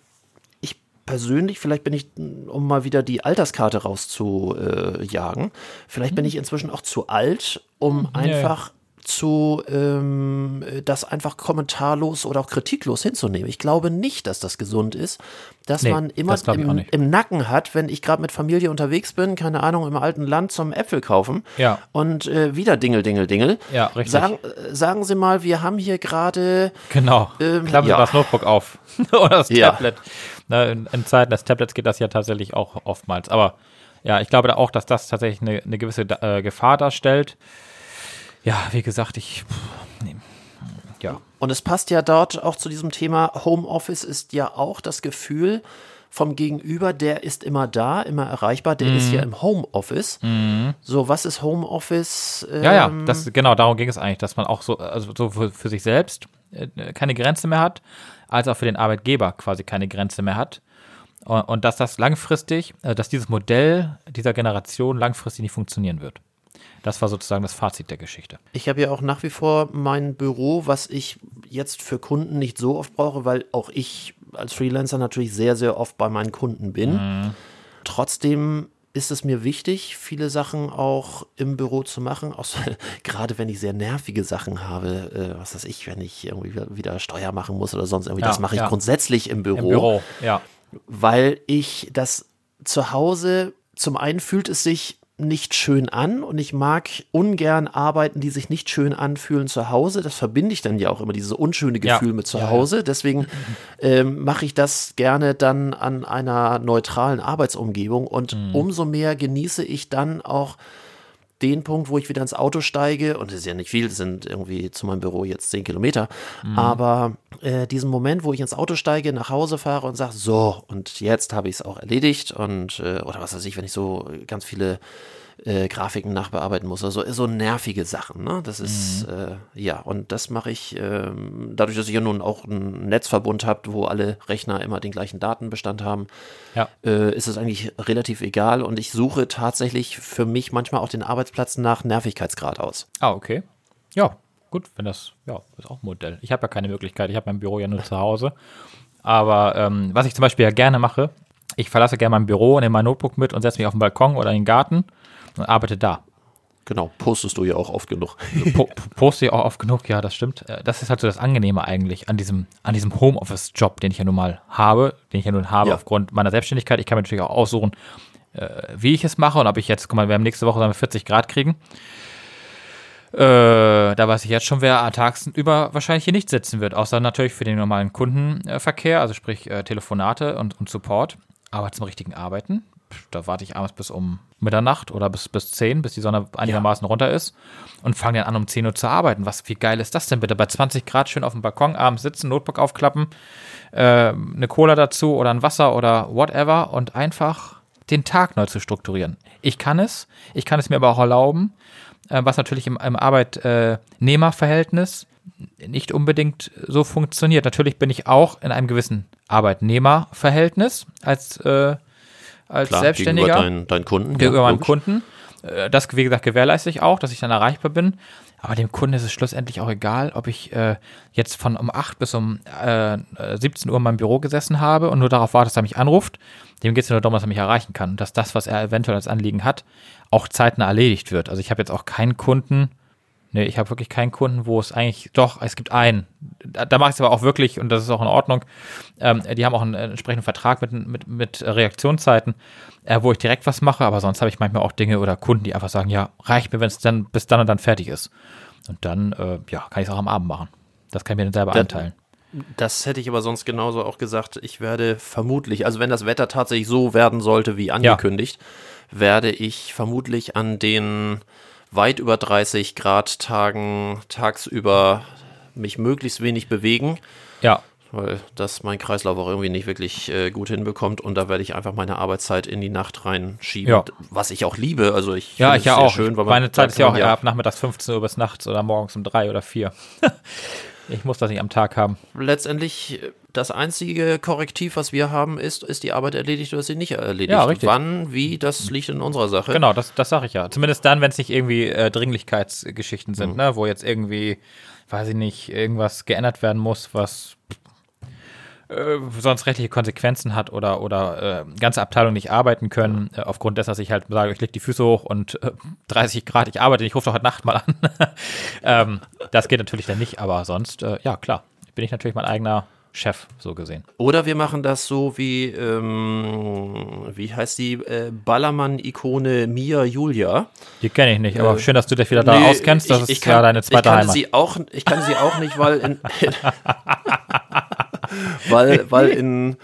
ich persönlich, vielleicht bin ich, um mal wieder die Alterskarte rauszujagen, vielleicht bin ich inzwischen auch zu alt, um einfach zu ähm, das einfach kommentarlos oder auch kritiklos hinzunehmen. Ich glaube nicht, dass das gesund ist, dass Nee, man immer das im, im Nacken hat, wenn ich gerade mit Familie unterwegs bin, keine Ahnung, im alten Land zum Äpfel kaufen Ja. und äh, wieder Dingel, Dingel, Dingel. Ja, richtig. Sagen, äh, sagen Sie mal, wir haben hier gerade Genau. Ähm, Klappen Sie ja. das Notebook auf. Oder das Ja. Tablet. Na, in, in Zeiten des Tablets geht das ja tatsächlich auch oftmals. Aber ja, ich glaube da auch, dass das tatsächlich eine, eine gewisse äh, Gefahr darstellt. Ja, wie gesagt, ich. nee. Ja. Und es passt ja dort auch zu diesem Thema Homeoffice ist ja auch das Gefühl vom Gegenüber, der ist immer da, immer erreichbar, der ist Mhm. ja im Homeoffice. So, was ist Homeoffice? Ja, ja, Ähm, das, genau, darum ging es eigentlich, dass man auch so, also so für, für sich selbst äh, keine Grenze mehr hat, als auch für den Arbeitgeber quasi keine Grenze mehr hat. Und, und dass das langfristig, äh, dass dieses Modell dieser Generation langfristig nicht funktionieren wird. Das war sozusagen das Fazit der Geschichte. Ich habe ja auch nach wie vor mein Büro, was ich jetzt für Kunden nicht so oft brauche, weil auch ich als Freelancer natürlich sehr, sehr oft bei meinen Kunden bin. Mhm. Trotzdem ist es mir wichtig, viele Sachen auch im Büro zu machen, auch gerade wenn ich sehr nervige Sachen habe, äh, was weiß ich, wenn ich irgendwie wieder Steuer machen muss oder sonst irgendwie, Ja, das mache ich ja. grundsätzlich im Büro, Im Büro, ja. weil ich das zu Hause, zum einen fühlt es sich nicht schön an und ich mag ungern Arbeiten, die sich nicht schön anfühlen zu Hause. Das verbinde ich dann ja auch immer, dieses unschöne Ja. Gefühl mit zu Ja, ja. Hause. Deswegen ähm, mache ich das gerne dann an einer neutralen Arbeitsumgebung und Mhm. umso mehr genieße ich dann auch den Punkt, wo ich wieder ins Auto steige, und es ist ja nicht viel, es sind irgendwie zu meinem Büro jetzt zehn Kilometer, aber äh, diesen Moment, wo ich ins Auto steige, nach Hause fahre und sage, so, und jetzt habe ich es auch erledigt und, äh, oder was weiß ich, wenn ich so ganz viele äh, Grafiken nachbearbeiten muss, also so nervige Sachen, ne? Das ist, äh, ja, und das mache ich, ähm, dadurch, dass ich ja nun auch einen Netzverbund habe, wo alle Rechner immer den gleichen Datenbestand haben, Ja. äh, ist es eigentlich relativ egal und ich suche tatsächlich für mich manchmal auch den Arbeitsplatz nach Nervigkeitsgrad aus. Ah, okay. Ja, gut, wenn das, ja, ist auch ein Modell. Ich habe ja keine Möglichkeit, ich habe mein Büro ja nur zu Hause. Aber ähm, was ich zum Beispiel ja gerne mache, ich verlasse gerne mein Büro, nehme mein Notebook mit und setze mich auf den Balkon oder in den Garten und arbeite da. Genau, postest du ja auch oft genug. Po poste ich auch oft genug, ja, das stimmt. Äh, Das ist halt so das Angenehme eigentlich an diesem, an diesem Homeoffice-Job, den ich ja nun mal habe, den ich ja nun habe Ja. aufgrund meiner Selbstständigkeit. Ich kann mir natürlich auch aussuchen, äh, wie ich es mache und ob ich jetzt, guck mal, wir haben nächste Woche sollen wir 40 Grad kriegen. Äh, da weiß ich jetzt schon, wer tagsüber wahrscheinlich hier nicht sitzen wird, außer natürlich für den normalen Kundenverkehr, also sprich äh, Telefonate und, und Support. Aber zum richtigen Arbeiten, da warte ich abends bis um Mitternacht oder bis, bis 10, bis die Sonne einigermaßen runter ist und fange dann an um 10 Uhr zu arbeiten. Was, wie geil ist das denn bitte? Bei 20 Grad schön auf dem Balkon abends sitzen, Notebook aufklappen, äh, eine Cola dazu oder ein Wasser oder whatever und einfach den Tag neu zu strukturieren. Ich kann es, ich kann es mir aber auch erlauben, äh, was natürlich im, im Arbeitnehmerverhältnis nicht unbedingt so funktioniert. Natürlich bin ich auch in einem gewissen Arbeitnehmerverhältnis als, äh, als Klar, Selbstständiger gegenüber deinen, deinen Kunden. gegenüber meinem logisch. Kunden. Äh, Das, wie gesagt, gewährleiste ich auch, dass ich dann erreichbar bin. Aber dem Kunden ist es schlussendlich auch egal, ob ich äh, jetzt von um 8 bis um äh, äh, 17 Uhr in meinem Büro gesessen habe und nur darauf warte, dass er mich anruft. Dem geht es nur darum, dass er mich erreichen kann und dass das, was er eventuell als Anliegen hat, auch zeitnah erledigt wird. Also ich habe jetzt auch keinen Kunden, nee, ich habe wirklich keinen Kunden, wo es eigentlich, doch, es gibt einen. Da, da mache ich es aber auch wirklich und das ist auch in Ordnung. Ähm, die haben auch einen äh, entsprechenden Vertrag mit, mit, mit Reaktionszeiten, äh, wo ich direkt was mache, aber sonst habe ich manchmal auch Dinge oder Kunden, die einfach sagen, ja, reicht mir, wenn es dann bis dann und dann fertig ist. Und dann, äh, ja, kann ich es auch am Abend machen. Das kann ich mir dann selber Da- einteilen. Das hätte ich aber sonst genauso auch gesagt. Ich werde vermutlich, also wenn das Wetter tatsächlich so werden sollte wie angekündigt, werde ich vermutlich an den weit über 30 Grad Tagen tagsüber mich möglichst wenig bewegen, Ja, weil das mein Kreislauf auch irgendwie nicht wirklich äh, gut hinbekommt und da werde ich einfach meine Arbeitszeit in die Nacht reinschieben, Ja. was ich auch liebe. Also ich ja, finde ich ja sehr auch. schön, Meine Zeit ist ja auch eher ab nachmittags 15 Uhr bis nachts oder morgens um drei oder vier. ich muss das nicht am Tag haben. letztendlich äh, das einzige Korrektiv, was wir haben, ist, ist die Arbeit erledigt oder ist sie nicht erledigt. Ja, richtig. Wann, wie, das liegt in unserer Sache. Genau, das, das sage ich ja. Zumindest dann, wenn es nicht irgendwie äh, Dringlichkeitsgeschichten Mhm. sind, ne? wo jetzt irgendwie, weiß ich nicht, irgendwas geändert werden muss, was äh, sonst rechtliche Konsequenzen hat oder, oder äh, ganze Abteilungen nicht arbeiten können, äh, aufgrund dessen, dass ich halt sage, ich leg die Füße hoch und äh, 30 Grad, ich arbeite, ich rufe doch heute Nacht mal an. ähm, das geht natürlich dann nicht, aber sonst, äh, ja klar, bin ich natürlich mein eigener Chef, so gesehen. Oder wir machen das so wie, ähm, wie heißt die äh, Ballermann-Ikone Mia Julia? Die kenne ich nicht, aber Äh, schön, dass du dich wieder da Nee, auskennst. Das ich, ich ist kann, ja deine zweite ich Heimat. Sie auch, ich kannte sie auch nicht, weil in, weil, weil in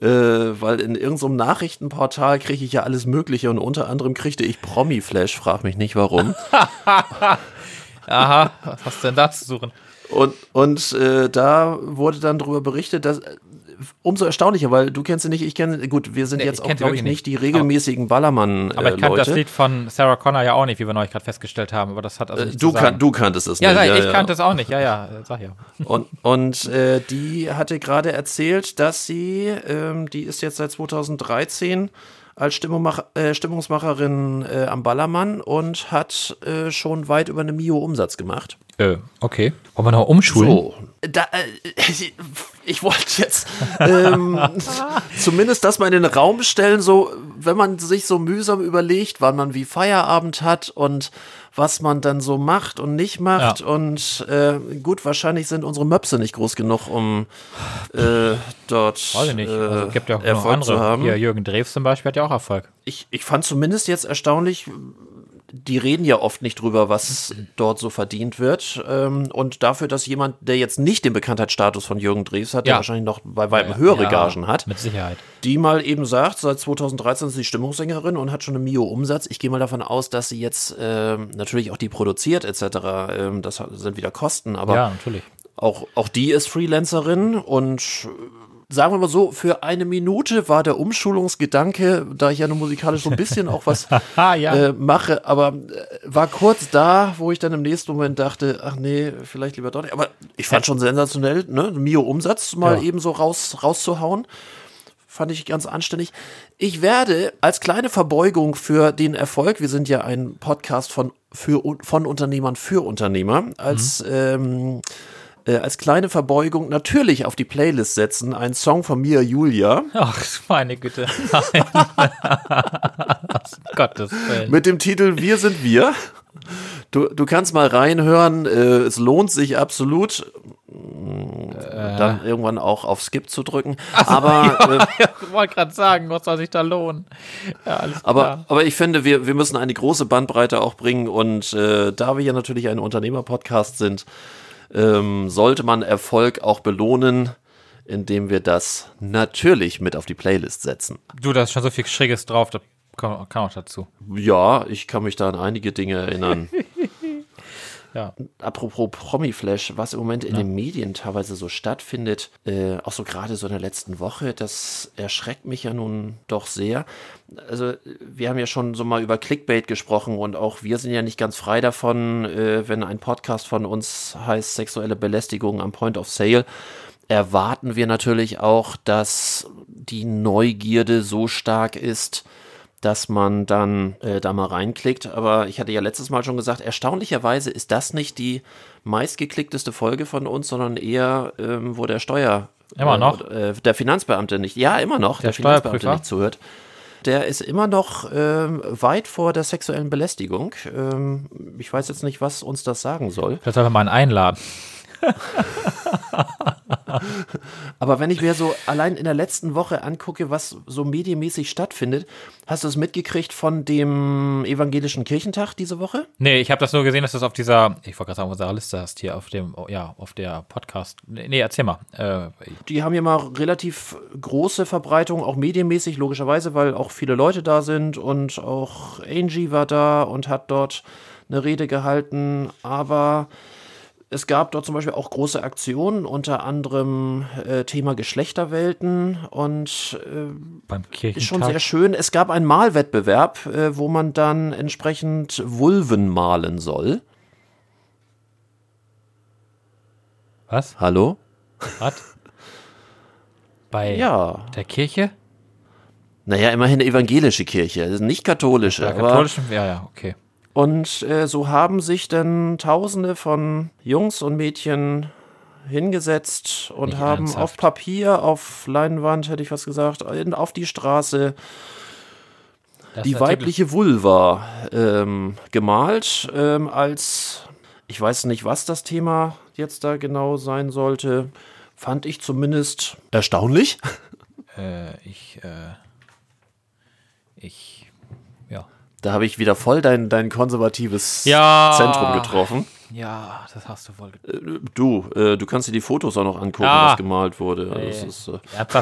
äh, weil in irgendeinem Nachrichtenportal kriege ich ja alles Mögliche und unter anderem kriegte ich Promi-Flash, frag mich nicht warum. Aha, was hast du denn da zu suchen? Und, und äh, da wurde dann darüber berichtet, dass äh, umso erstaunlicher, weil du kennst sie nicht, ich kenne, gut, wir sind Nee, jetzt auch, glaube ich, nicht die regelmäßigen Ballermann-Leute. Aber ich kannte das Lied von Sarah Connor ja auch nicht, wie wir neulich gerade festgestellt haben. Aber das hat also Äh, du, kan du kanntest es Ja, nicht. sag, ich kannte es auch nicht. Ja, ja, sag ja. Und, und äh, die hatte gerade erzählt, dass sie, ähm, die ist jetzt seit 2013 als Stimmungsmach äh, Stimmungsmacherin äh, am Ballermann und hat äh, schon weit über eine Mio Umsatz gemacht. Äh, okay. Wollen wir noch umschulen? So, da, äh, ich wollte jetzt ähm, zumindest das mal in den Raum stellen, so wenn man sich so mühsam überlegt, wann man wie Feierabend hat und was man dann so macht und nicht macht. Ja. Und äh, gut, wahrscheinlich sind unsere Möpse nicht groß genug, um äh, dort Weiß ich nicht. äh, Also, es gibt ja auch noch Erfolg zu andere. Hier, Jürgen Drews zum Beispiel hat ja auch Erfolg. Ich, ich fand zumindest jetzt erstaunlich, die reden ja oft nicht drüber, was dort so verdient wird. Ähm, und dafür, dass jemand, der jetzt nicht den Bekanntheitsstatus von Jürgen Drews hat, der Ja. wahrscheinlich noch bei weitem höhere Ja, Gagen hat, Mit Sicherheit. die mal eben sagt, seit 2013 ist sie Stimmungssängerin und hat schon eine Mio-Umsatz. Ich gehe mal davon aus, dass sie jetzt ähm, natürlich auch die produziert etc. Ähm, das sind wieder Kosten, aber Ja, natürlich. auch, auch die ist Freelancerin und sagen wir mal so, für eine Minute war der Umschulungsgedanke, da ich ja nur musikalisch so ein bisschen auch was ja. äh, mache, aber äh, war kurz da, wo ich dann im nächsten Moment dachte, ach nee, vielleicht lieber doch nicht. Aber ich fand schon sensationell, ne? Mio-Umsatz mal Ja. eben so raus, rauszuhauen. Fand ich ganz anständig. Ich werde als kleine Verbeugung für den Erfolg, wir sind ja ein Podcast von, für, von Unternehmern für Unternehmer, als, ähm, äh, als kleine Verbeugung natürlich auf die Playlist setzen, einen Song von mir, Julia, Ach, meine Güte. Gottes Willen. mit dem Titel Wir sind wir. Du, du kannst mal reinhören, äh, es lohnt sich absolut. Dann irgendwann auch auf Skip zu drücken. aber, äh, ich wollte gerade sagen, was soll sich da lohnen? Ja, aber, aber ich finde, wir, wir müssen eine große Bandbreite auch bringen. Und äh, da wir ja natürlich ein Unternehmer-Podcast sind, ähm, sollte man Erfolg auch belohnen, indem wir das natürlich mit auf die Playlist setzen. Du, da ist schon so viel Schräges drauf, kann, kann auch dazu. Ja, ich kann mich da an einige Dinge erinnern. Ja. Apropos Promi-Flash, was im Moment in den Medien teilweise so stattfindet, äh, auch so gerade so in der letzten Woche, das erschreckt mich ja nun doch sehr. Also wir haben ja schon so mal über Clickbait gesprochen und auch wir sind ja nicht ganz frei davon, äh, wenn ein Podcast von uns heißt sexuelle Belästigung am Point of Sale, erwarten wir natürlich auch, dass die Neugierde so stark ist, dass man dann äh, da mal reinklickt. Aber ich hatte ja letztes Mal schon gesagt, erstaunlicherweise ist das nicht die meistgeklickteste Folge von uns, sondern eher, ähm, wo der Steuer... Immer noch? Äh, der Finanzbeamte nicht. Ja, immer noch. Der Finanzbeamte Steuerprüfer? nicht zuhört. Der ist immer noch ähm, weit vor der sexuellen Belästigung. Ähm, ich weiß jetzt nicht, was uns das sagen soll. Vielleicht soll man mal einen einladen. Aber wenn ich mir so allein in der letzten Woche angucke, was so medienmäßig stattfindet, hast du es mitgekriegt von dem evangelischen Kirchentag diese Woche? Nee, ich habe das nur gesehen, dass das auf dieser, ich wollte gerade sagen, unserer Liste hast, hier auf dem, ja, auf der Podcast. Nee, nee erzähl mal. Äh, Die haben ja mal relativ große Verbreitung, auch medienmäßig, logischerweise, weil auch viele Leute da sind und auch Angie war da und hat dort eine Rede gehalten, aber es gab dort zum Beispiel auch große Aktionen, unter anderem äh, Thema Geschlechterwelten und äh, beim ist schon sehr schön. Es gab einen Malwettbewerb, äh, wo man dann entsprechend Vulven malen soll. Was? Hallo? Was? Bei Ja. der Kirche? Naja, immerhin eine evangelische Kirche, also nicht katholische. Der aber katholischen? Ja, ja, okay. Und äh, so haben sich dann Tausende von Jungs und Mädchen hingesetzt und Nicht haben ernsthaft. auf Papier, auf Leinwand, hätte ich was gesagt, auf die Straße Das die weibliche Vulva ähm, gemalt ähm, als, ich weiß nicht, was das Thema jetzt da genau sein sollte, fand ich zumindest erstaunlich. Äh, ich, äh, ich. Da habe ich wieder voll dein, dein konservatives Ja. Zentrum getroffen. Ja, das hast du wohl. ge- Äh, Du, äh, du kannst dir die Fotos auch noch angucken, Ah. was gemalt wurde. Das Nee. ist, äh, hat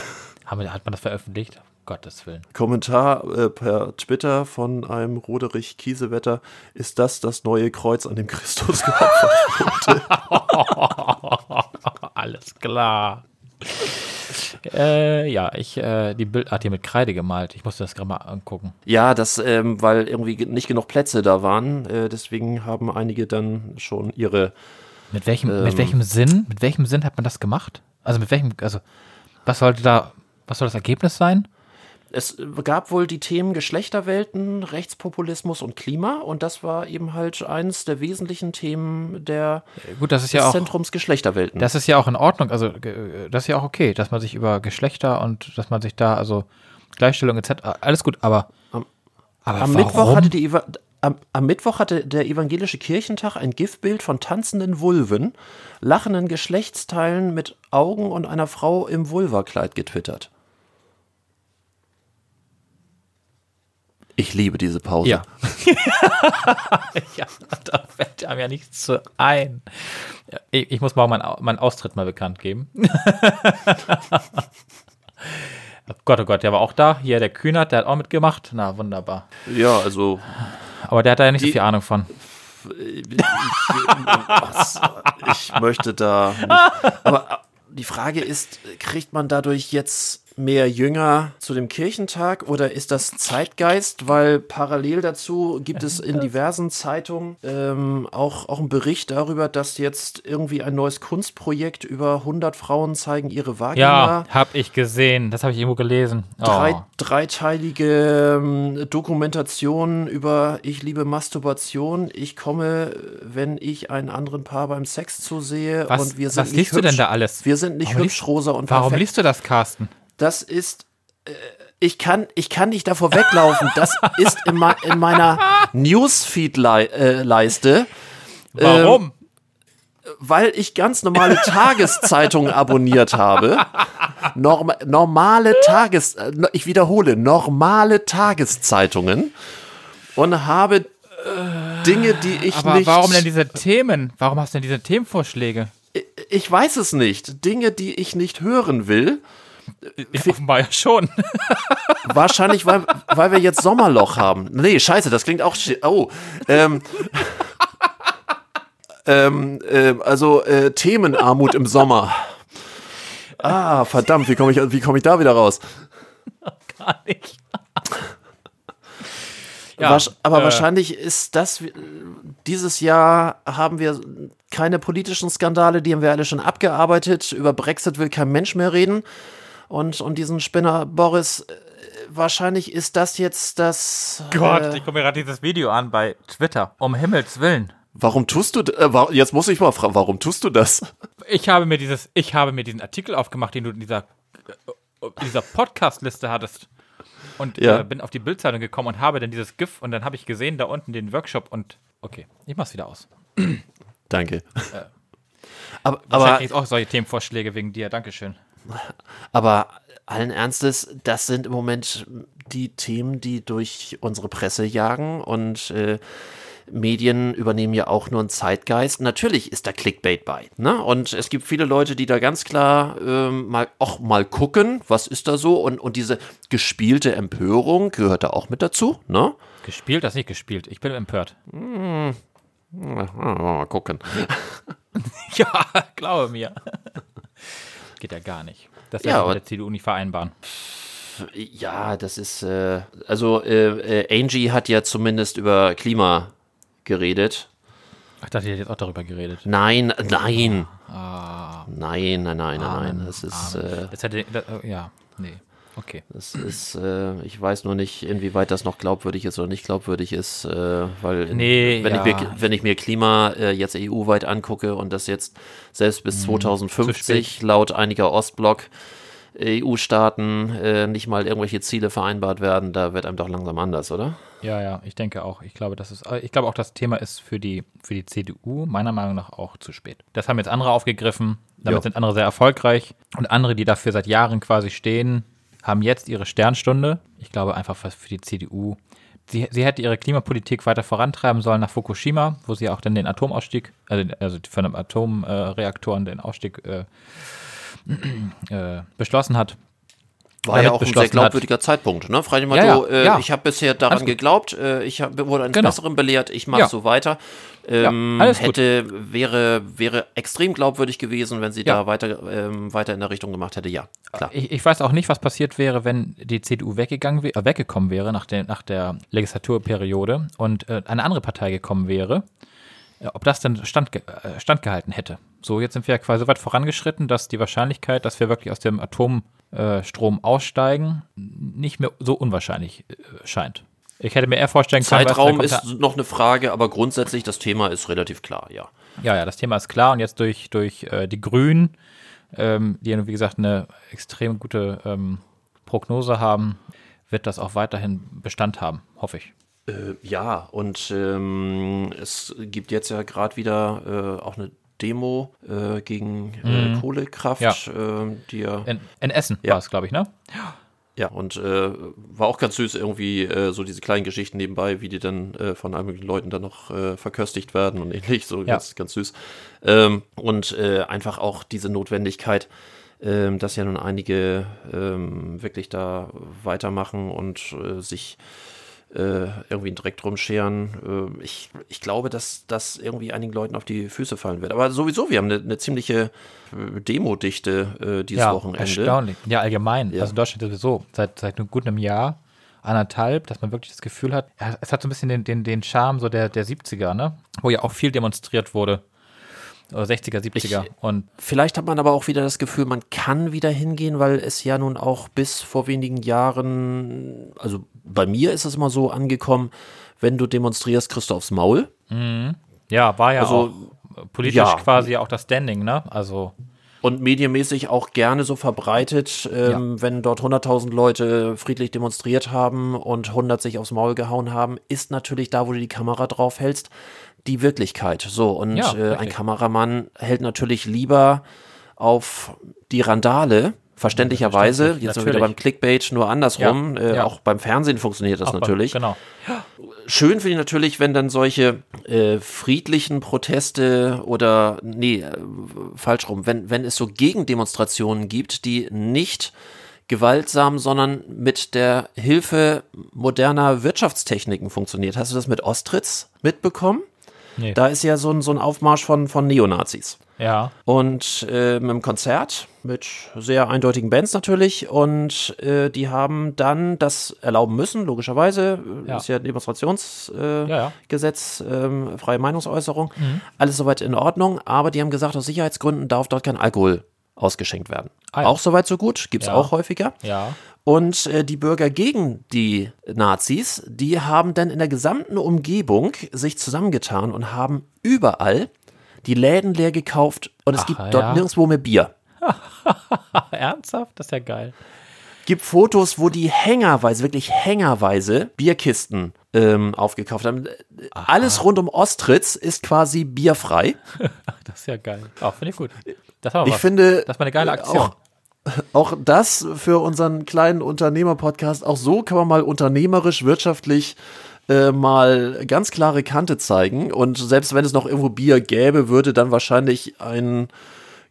man das veröffentlicht? Gottes Willen. Kommentar äh, per Twitter von einem Roderich Kiesewetter. Ist das das neue Kreuz, an dem Christus geopfert Alles klar. Äh, ja, ich, äh, die Bild hat hier mit Kreide gemalt. Ich musste das gerade mal angucken. Ja, das, ähm, weil irgendwie ge- nicht genug Plätze da waren. Äh, deswegen haben einige dann schon ihre. Mit welchem, Ähm. mit welchem Sinn, mit welchem Sinn hat man das gemacht? Also mit welchem, also, was sollte da, was soll das Ergebnis sein? Es gab wohl die Themen Geschlechterwelten, Rechtspopulismus und Klima. Und das war eben halt eines der wesentlichen Themen der, Gut, das ist des ja auch, Zentrums Geschlechterwelten. das ist ja auch in Ordnung. Also, ge- das ist ja auch okay, dass man sich über Geschlechter und dass man sich da, also, Gleichstellung etc., alles gut, aber, Am- aber Am warum? Mittwoch, hatte die Eva am, am Mittwoch hatte der evangelische Kirchentag ein Giftbild von tanzenden Vulven, lachenden Geschlechtsteilen mit Augen und einer Frau im Vulvakleid getwittert. Ich liebe diese Pause. Ja. ja, da fällt einem ja nichts zu ein. Ich, ich muss mal meinen meinen Austritt mal bekannt geben. oh Gott, oh Gott, der war auch da. Hier, der Kühnert, der hat auch mitgemacht. Na, wunderbar. Ja, also Aber der hat da ja nicht so Die- viel Ahnung von. was, ich möchte da. Nicht. Aber äh, die Frage ist, kriegt man dadurch jetzt mehr Jünger zu dem Kirchentag oder ist das Zeitgeist? Weil parallel dazu gibt es in diversen Zeitungen ähm, auch, auch einen Bericht darüber, dass jetzt irgendwie ein neues Kunstprojekt über 100 Frauen zeigen ihre Vagina. Ja, hab ich gesehen. Das habe ich irgendwo gelesen. Oh. Drei, dreiteilige ähm, Dokumentation über Ich liebe Masturbation. Ich komme, wenn ich einen anderen Paar beim Sex zusehe Was- und wir sind was nicht liest du hübsch, denn da alles? Wir sind nicht Warum hübsch, liest- rosa und Warum perfekt. liest du das, Carsten? Das ist äh, ich kann, ich kann nicht davor weglaufen. Das ist in, ma- in meiner Newsfeed-Leiste, Warum? weil ich ganz normale Tageszeitungen abonniert habe. Norm normale Tages, äh, ich wiederhole, normale Tageszeitungen und habe Dinge, die ich Aber nicht. warum denn diese Themen? Warum hast du denn diese Themenvorschläge? Ich weiß es nicht. Dinge, die ich nicht hören will. Ja, offenbar ja schon. Wahrscheinlich, weil, weil wir jetzt Sommerloch haben. Nee, scheiße, das klingt auch. Oh. Ähm, ähm, ähm, also äh, Themenarmut im Sommer. Ah, verdammt, wie komme ich, wie komm ich da wieder raus? Gar nicht. Wahrsch- aber äh, wahrscheinlich ist das, äh, dieses Jahr haben wir keine politischen Skandale, die haben wir alle schon abgearbeitet. Über Brexit will kein Mensch mehr reden. Und, und diesen Spinner Boris, äh, wahrscheinlich ist das jetzt das. Gott, äh, ich gucke mir gerade dieses Video an bei Twitter. Um Himmels Willen. Warum tust du, äh, jetzt muss ich mal fragen, warum tust du das? Ich habe mir dieses, ich habe mir diesen Artikel aufgemacht, den du in dieser, äh, in dieser Podcast-Liste hattest. Und Ja. äh, bin auf die Bildzeitung gekommen und habe dann dieses GIF und dann habe ich gesehen, da unten den Workshop und okay, ich mach's wieder aus. Danke. Aber, Aber aber, jetzt auch solche Themenvorschläge wegen dir, Dankeschön. Aber allen Ernstes, das sind im Moment die Themen, die durch unsere Presse jagen und äh, Medien übernehmen ja auch nur einen Zeitgeist. Natürlich ist da Clickbait bei. Ne? Und es gibt viele Leute, die da ganz klar ähm, mal auch mal gucken, was ist da so. Und, und diese gespielte Empörung gehört da auch mit dazu. Ne? Gespielt, das nicht gespielt. Ich bin empört. Mal gucken. Ja, glaube mir. Geht ja gar nicht. Das Ja, ja, mit der CDU nicht vereinbaren. Ja, das ist, äh, also äh, äh, Angie hat ja zumindest über Klima geredet. Ach, dachte, ihr hättet jetzt auch darüber geredet. Nein, nein. Nein, nein, nein, nein, nein. Das ist, äh, Das hätte, das, äh, ja, nee. Okay. Das ist, äh, ich weiß nur nicht, inwieweit das noch glaubwürdig ist oder nicht glaubwürdig ist, äh, weil in, Nee, wenn, ja. ich mir, wenn ich mir Klima äh, jetzt EU-weit angucke und das jetzt selbst bis Mhm. zu 2050 laut einiger Ostblock EU-Staaten äh, nicht mal irgendwelche Ziele vereinbart werden, da wird einem doch langsam anders, oder? Ja, ja, ich denke auch. Ich glaube, das ist, äh, ich glaube auch, das Thema ist für die, für die CDU meiner Meinung nach auch zu spät. Das haben jetzt andere aufgegriffen. Damit Ja. sind andere sehr erfolgreich. Und andere, die dafür seit Jahren quasi stehen, haben jetzt ihre Sternstunde. Ich glaube einfach für die CDU. Sie, sie hätte ihre Klimapolitik weiter vorantreiben sollen nach Fukushima, wo sie auch dann den Atomausstieg, also, also von einem Atomreaktoren den Ausstieg äh, äh, beschlossen hat. War ja auch ein sehr beschlossen hat. glaubwürdiger Zeitpunkt, ne? Frei mal Ja, ja, äh, ja. ich habe bisher daran geglaubt, äh, ich hab, wurde eines Genau. Besseren belehrt, ich mache so weiter. Ähm, alles gut. hätte, wäre, wäre extrem glaubwürdig gewesen, wenn sie da weiter, ähm, weiter in der Richtung gemacht hätte, ja, klar. Ich, ich weiß auch nicht, was passiert wäre, wenn die CDU weggegangen äh, weggekommen wäre nach der, nach der Legislaturperiode und äh, eine andere Partei gekommen wäre, äh, ob das dann stand, äh, standgehalten hätte. So, jetzt sind wir ja quasi so weit vorangeschritten, dass die Wahrscheinlichkeit, dass wir wirklich aus dem Atomstrom aussteigen, nicht mehr so unwahrscheinlich äh, scheint. Ich hätte mir eher vorstellen können, Zeitraum ist noch eine Frage, aber grundsätzlich das Thema ist relativ klar, ja. Ja, ja, das Thema ist klar und jetzt durch, durch äh, die Grünen, ähm, die, ja, wie gesagt, eine extrem gute ähm, Prognose haben, wird das auch weiterhin Bestand haben, hoffe ich. Äh, ja, und ähm, es gibt jetzt ja gerade wieder äh, auch eine Demo äh, gegen äh, Kohlekraft, Ja. äh, die ja In, in Essen Ja. war es, glaube ich, ne? Ja, und äh, war auch ganz süß irgendwie äh, so diese kleinen Geschichten nebenbei, wie die dann äh, von einigen Leuten dann noch äh, verköstigt werden und ähnlich, so Ja. ganz, ganz süß. Ähm, und äh, einfach auch diese Notwendigkeit, ähm, dass ja nun einige ähm, wirklich da weitermachen und sich äh, irgendwie direkt rumscheren. Äh, ich, ich glaube, dass das irgendwie einigen Leuten auf die Füße fallen wird. Aber sowieso, wir haben eine, eine ziemliche äh, Demodichte äh, dieses ja, Wochenende. erstaunlich. Ja, allgemein. Ja. Also in Deutschland sowieso, seit, seit einem guten einem Jahr, anderthalb, dass man wirklich das Gefühl hat, es hat so ein bisschen den, den, den Charme so der, der 70er, ne? Wo ja auch viel demonstriert wurde. Oder 60er, 70er. und Vielleicht hat man aber auch wieder das Gefühl, man kann wieder hingehen, weil es ja nun auch bis vor wenigen Jahren, also bei mir ist es mal so angekommen, wenn du demonstrierst, kriegst du aufs Maul. ja, war ja Also, auch politisch ja. quasi auch das Standing, ne? Also Und medienmäßig auch gerne so verbreitet, ähm, wenn dort 100.000 Leute friedlich demonstriert haben und 100 sich aufs Maul gehauen haben, ist natürlich da, wo du die Kamera drauf hältst, die Wirklichkeit. So, und Ja, äh, ein. Kameramann hält natürlich lieber auf die Randale, verständlicherweise, Selbstverständlich, jetzt sind wir wieder beim Clickbait, nur andersrum. Ja, Äh, ja. Auch beim Fernsehen funktioniert das auch beim- natürlich. Genau. Schön finde ich natürlich, wenn dann solche äh, friedlichen Proteste oder, nee, äh, falsch rum, wenn, wenn es so Gegendemonstrationen gibt, die nicht gewaltsam, sondern mit der Hilfe moderner Wirtschaftstechniken funktioniert. Hast du das mit Ostritz mitbekommen? Nee. Da ist ja so ein, so ein Aufmarsch von, von Neonazis. Ja. Und äh, mit einem Konzert mit sehr eindeutigen Bands natürlich. Und äh, die haben dann das erlauben müssen, logischerweise. Ja. Ist ja Demonstrationsgesetz, äh, Ja, Mhm. ja. Ähm, freie Meinungsäußerung. Alles soweit in Ordnung. Aber die haben gesagt, aus Sicherheitsgründen darf dort kein Alkohol ausgeschenkt werden. Ah. Auch soweit so gut. Gibt es auch häufiger. Ja. Und äh, die Bürger gegen die Nazis, die haben dann in der gesamten Umgebung sich zusammengetan und haben überall die Läden leer gekauft und es Ach, gibt ja. dort nirgendwo mehr Bier. Ernsthaft? Das ist ja geil. Gibt Fotos, wo die hängerweise, wirklich hängerweise Bierkisten ähm, aufgekauft haben. Alles rund um Ostritz ist quasi bierfrei. Das ist ja geil. Auch finde ich gut. Das war Ich was. finde, das war eine geile äh, Aktion. Auch, auch das für unseren kleinen Unternehmer-Podcast, auch so kann man mal unternehmerisch, wirtschaftlich äh, mal ganz klare Kante zeigen. Und selbst wenn es noch irgendwo Bier gäbe, würde dann wahrscheinlich ein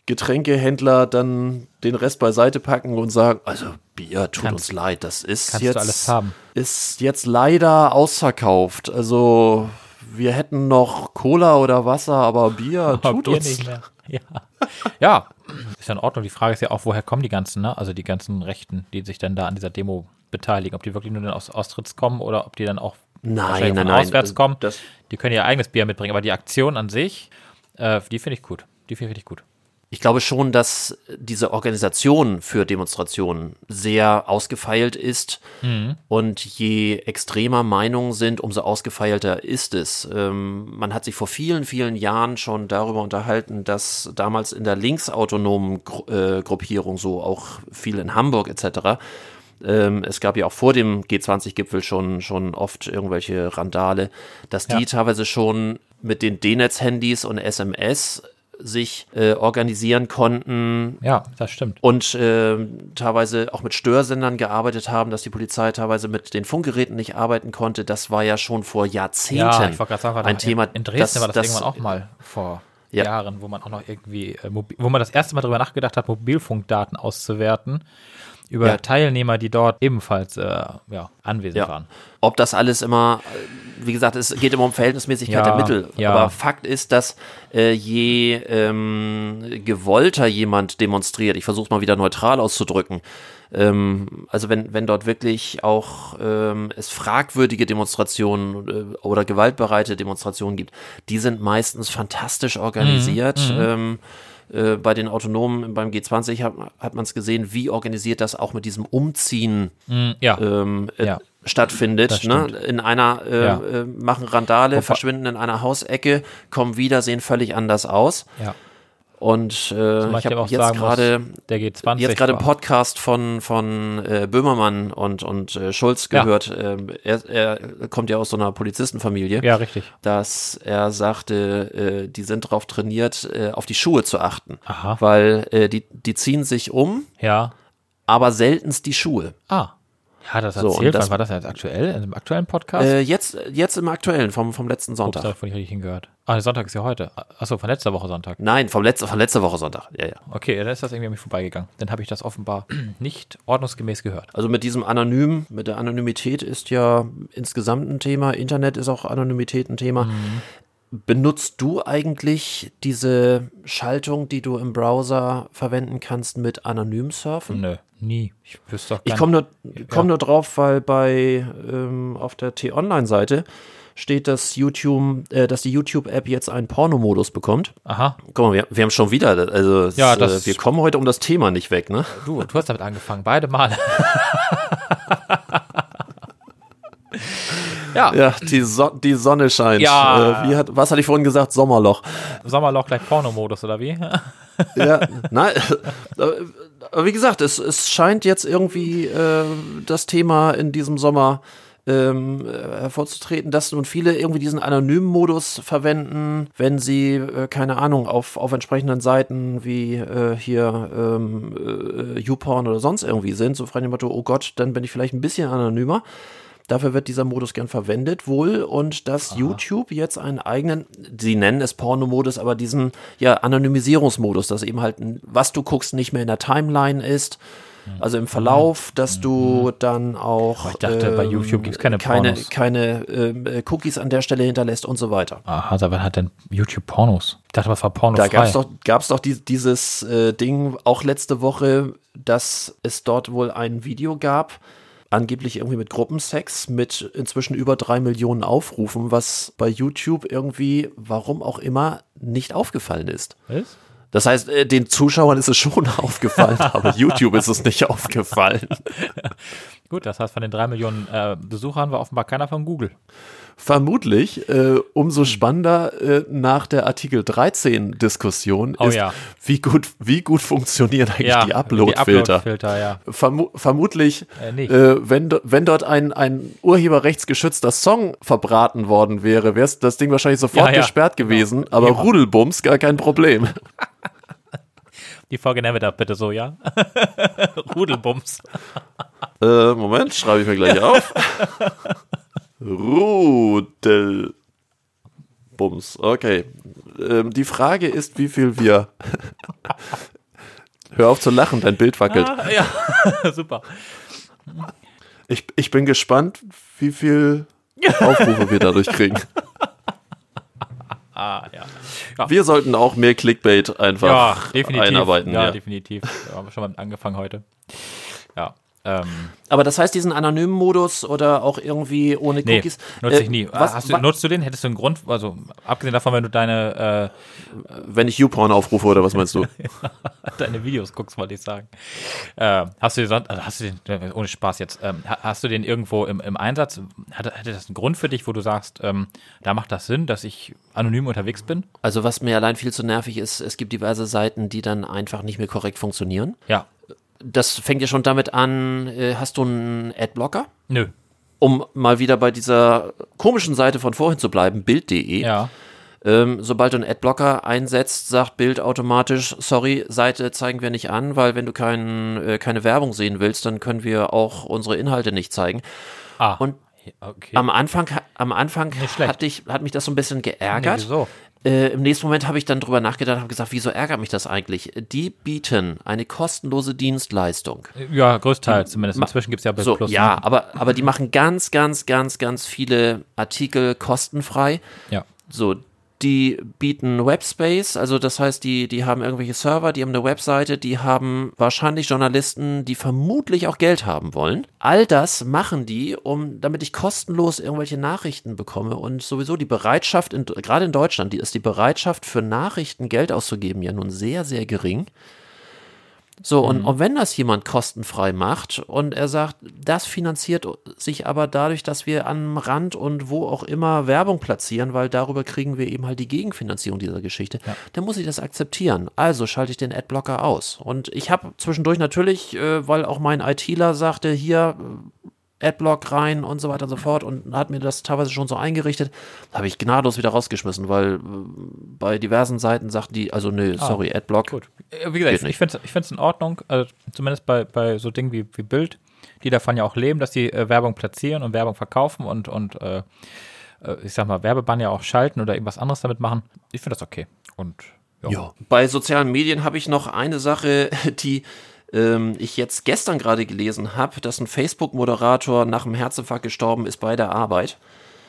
Getränkehändler dann den Rest beiseite packen und sagen, also Bier tut uns leid, das ist kannst jetzt, ist jetzt leider ausverkauft. Also wir hätten noch Cola oder Wasser, aber Bier tut Bier uns nicht mehr. Ja. ja, ist ja in Ordnung. Die Frage ist ja auch, woher kommen die ganzen, ne? Also die ganzen Rechten, die sich dann da an dieser Demo beteiligen. Ob die wirklich nur aus Austritts kommen oder ob die dann auch Nein, nein, nein. auswärts kommen. Das- die können ihr eigenes Bier mitbringen. Aber die Aktion an sich, äh, die finde ich gut. Die finde ich gut. Ich glaube schon, dass diese Organisation für Demonstrationen sehr ausgefeilt ist. Und je extremer Meinungen sind, umso ausgefeilter ist es. Ähm, man hat sich vor vielen, vielen Jahren schon darüber unterhalten, dass damals in der linksautonomen Gru äh, Gruppierung, so auch viel in Hamburg etc., ähm, es gab ja auch vor dem G20-Gipfel schon, schon oft irgendwelche Randale, dass die Ja. teilweise schon mit den D-Netz-Handys und SMS sich äh, organisieren konnten Ja, das stimmt. und äh, teilweise auch mit Störsendern gearbeitet haben, dass die Polizei teilweise mit den Funkgeräten nicht arbeiten konnte. Das war ja schon vor Jahrzehnten Ja, ich sagen, ein doch Thema. in, in Dresden das, war das, das irgendwann auch mal vor Ja. Jahren, wo man auch noch irgendwie, äh, wo man das erste Mal darüber nachgedacht hat, Mobilfunkdaten auszuwerten über Ja. Teilnehmer, die dort ebenfalls äh, ja, anwesend Ja. waren. Ob das alles immer, äh, wie gesagt, es geht immer um Verhältnismäßigkeit der Mittel. Aber Fakt ist, dass äh, je ähm, gewollter jemand demonstriert, ich versuche es mal wieder neutral auszudrücken, ähm, also wenn, wenn dort wirklich auch ähm, es fragwürdige Demonstrationen äh, oder gewaltbereite Demonstrationen gibt, die sind meistens fantastisch organisiert. Ähm, äh, bei den Autonomen beim G20 hat, hat man es gesehen, wie organisiert das auch mit diesem Umziehen Mm, ja, ähm, äh, Ja. stattfindet. Ne? In einer äh, Ja. äh, machen Randale, Wobei- verschwinden in einer Hausecke, kommen wieder, sehen völlig anders aus. ja. Und äh, Zumal ich habe auch jetzt gerade muss, der G20 jetzt gerade einen Podcast von von äh, Böhmermann und und äh, Schulz Ja. gehört. Ähm, er, er kommt ja aus so einer Polizistenfamilie. Ja, richtig. Dass er sagte, äh, die sind darauf trainiert, äh, auf die Schuhe zu achten. Aha. Weil äh, die, die ziehen sich um, Ja. aber seltenst die Schuhe. Ah. Ja, das So, und erzählt. das- Wann war das jetzt aktuell? In dem aktuellen Podcast? Äh, jetzt, jetzt im aktuellen, vom, vom letzten Ups, Sonntag. da habe ich richtig hingehört. Ah, der Sonntag ist ja heute. Achso, von letzter Woche Sonntag. Nein, vom letzte, von letzter Woche Sonntag. Ja, ja. Okay, dann ist das irgendwie an mir vorbeigegangen. Dann habe ich das offenbar nicht ordnungsgemäß gehört. Also mit diesem Anonym, mit der Anonymität ist ja insgesamt ein Thema. Internet ist auch Anonymität ein Thema. Mhm. Benutzt du eigentlich diese Schaltung, die du im Browser verwenden kannst mit Anonym surfen? Nö, nie. Ich wüsste doch gar Ich komme nur, komm Ja. nur drauf, weil bei ähm, auf der T-Online-Seite steht, dass YouTube, äh, dass die YouTube-App jetzt einen Pornomodus bekommt. Aha, Guck mal, wir, wir haben schon wieder, also Ja, äh, das- wir kommen heute um das Thema nicht weg, ne? du, du hast damit angefangen. Beide Male. ja, Ja, die, so die Sonne scheint. Ja. Äh, wie hat, was hatte ich vorhin gesagt? Sommerloch. Sommerloch gleich Pornomodus, oder wie? Ja, nein, äh, aber wie gesagt, es, es scheint jetzt irgendwie äh, das Thema in diesem Sommer ähm, äh, hervorzutreten, dass nun viele irgendwie diesen anonymen Modus verwenden, wenn sie, äh, keine Ahnung, auf, auf entsprechenden Seiten wie äh, hier ähm, äh, YouPorn oder sonst irgendwie sind, so frei dem Motto, oh Gott, dann bin ich vielleicht ein bisschen anonymer. Dafür wird dieser Modus gern verwendet wohl und dass YouTube jetzt einen eigenen, sie nennen es Pornomodus, aber diesen ja Anonymisierungsmodus, dass eben halt was du guckst nicht mehr in der Timeline ist, also im Verlauf, dass du dann auch Mhm. ich dachte, bei YouTube gibt's keine keine, Pornos. keine ähm, äh, Cookies an der Stelle hinterlässt und so weiter. Aha, aber wann hat denn YouTube Pornos? Ich dachte, was war Porno Da gab es doch, gab's doch die, dieses äh, Ding auch letzte Woche, dass es dort wohl ein Video gab, angeblich irgendwie mit Gruppensex, mit inzwischen über drei Millionen Aufrufen, was bei YouTube irgendwie, warum auch immer, nicht aufgefallen ist. Was? Das heißt, äh, den Zuschauern ist es schon aufgefallen, aber YouTube ist es nicht aufgefallen. Gut, das heißt, von den drei Millionen äh, Besuchern war offenbar keiner von Google. Vermutlich äh, umso spannender äh, nach der Artikel 13 Diskussion Oh ist, ja. wie gut wie gut funktionieren eigentlich Ja, die Upload-Filter. Upload-Filter, ja. Vermu vermutlich, Äh, äh, wenn, wenn dort ein, ein urheberrechtsgeschützter Song verbraten worden wäre, wäre das Ding wahrscheinlich sofort Ja, ja, gesperrt gewesen, aber Ja. Rudelbums gar kein Problem. Die Folge nennen wir da bitte so, ja? Rudelbums. Äh, Moment, schreibe ich mir gleich auf. Rudelbums, okay. Ähm, die Frage ist, wie viel wir. Hör auf zu lachen, dein Bild wackelt. Ah, ja, super. Ich, ich bin gespannt, wie viel Aufrufe wir dadurch kriegen. Ah, ja. Ja, Wir sollten auch mehr Clickbait einfach ja definitiv. einarbeiten. ja, Ja, definitiv. Da haben wir schon mal angefangen heute. Ja. Ähm, Aber das heißt, diesen anonymen Modus oder auch irgendwie ohne nee, Cookies. nutze äh, ich nie. Was, Hast du, nutzt du den? Hättest du einen Grund? Also, abgesehen davon, wenn du deine, wenn ich YouPorn aufrufe oder was meinst du? äh, deine Videos guckst, wollte ich sagen. Äh, hast du den, also hast du den, äh, ohne Spaß jetzt, ähm, ha- hast du den irgendwo im, im Einsatz? Hatte, hatte das einen Grund für dich, wo du sagst, ähm, da macht das Sinn, dass ich anonym unterwegs bin? Also was mir allein viel zu nervig ist, es gibt diverse Seiten, die dann einfach nicht mehr korrekt funktionieren. Ja. Das fängt ja schon damit an, äh, hast du einen Adblocker? Nö. Um mal wieder bei dieser komischen Seite von vorhin zu bleiben, bild.de. Ja. Ähm, sobald du einen Adblocker einsetzt, sagt Bild automatisch, sorry, Seite zeigen wir nicht an, weil wenn du kein, äh, keine Werbung sehen willst, dann können wir auch unsere Inhalte nicht zeigen. Ah. Und okay. Am Anfang, am Anfang hat, ich, hat mich das so ein bisschen Nee, geärgert. wieso? Äh, Im nächsten Moment habe ich dann drüber nachgedacht und habe gesagt, wieso ärgert mich das eigentlich? Die bieten eine kostenlose Dienstleistung. Ja, größtenteils zumindest. Inzwischen gibt es ja Bild So, Plus. ja, ne? aber, aber die machen ganz, ganz, ganz, ganz viele Artikel kostenfrei. Ja. So, die bieten Webspace, also das heißt, die, die haben irgendwelche Server, die haben eine Webseite, die haben wahrscheinlich Journalisten, die vermutlich auch Geld haben wollen. All das machen die, um, damit ich kostenlos irgendwelche Nachrichten bekomme und sowieso die Bereitschaft, in, gerade in Deutschland, die ist die Bereitschaft für Nachrichten Geld auszugeben ja nun sehr, sehr gering. So, und, und wenn das jemand kostenfrei macht und er sagt, das finanziert sich aber dadurch, dass wir am Rand und wo auch immer Werbung platzieren, weil darüber kriegen wir eben halt die Gegenfinanzierung dieser Geschichte, dann muss ich das akzeptieren. Also schalte ich den Adblocker aus. Und ich habe zwischendurch natürlich, äh, weil auch mein ITler sagte, hier Adblock rein und so weiter und so fort und hat mir das teilweise schon so eingerichtet, habe ich gnadlos wieder rausgeschmissen, weil äh, bei diversen Seiten sagten die, also nö, sorry, Adblock. Gut. Äh, Wie gesagt, ich finde es in Ordnung, also zumindest bei, bei so Dingen wie, wie Bild, die davon ja auch leben, dass die äh, Werbung platzieren und Werbung verkaufen und, und äh, äh, ich sag mal, Werbebanner ja auch schalten oder irgendwas anderes damit machen. Ich finde das okay. Und. Ja. Bei sozialen Medien habe ich noch eine Sache, die ähm, ich jetzt gestern gerade gelesen habe, dass ein Facebook-Moderator nach einem Herzinfarkt gestorben ist bei der Arbeit.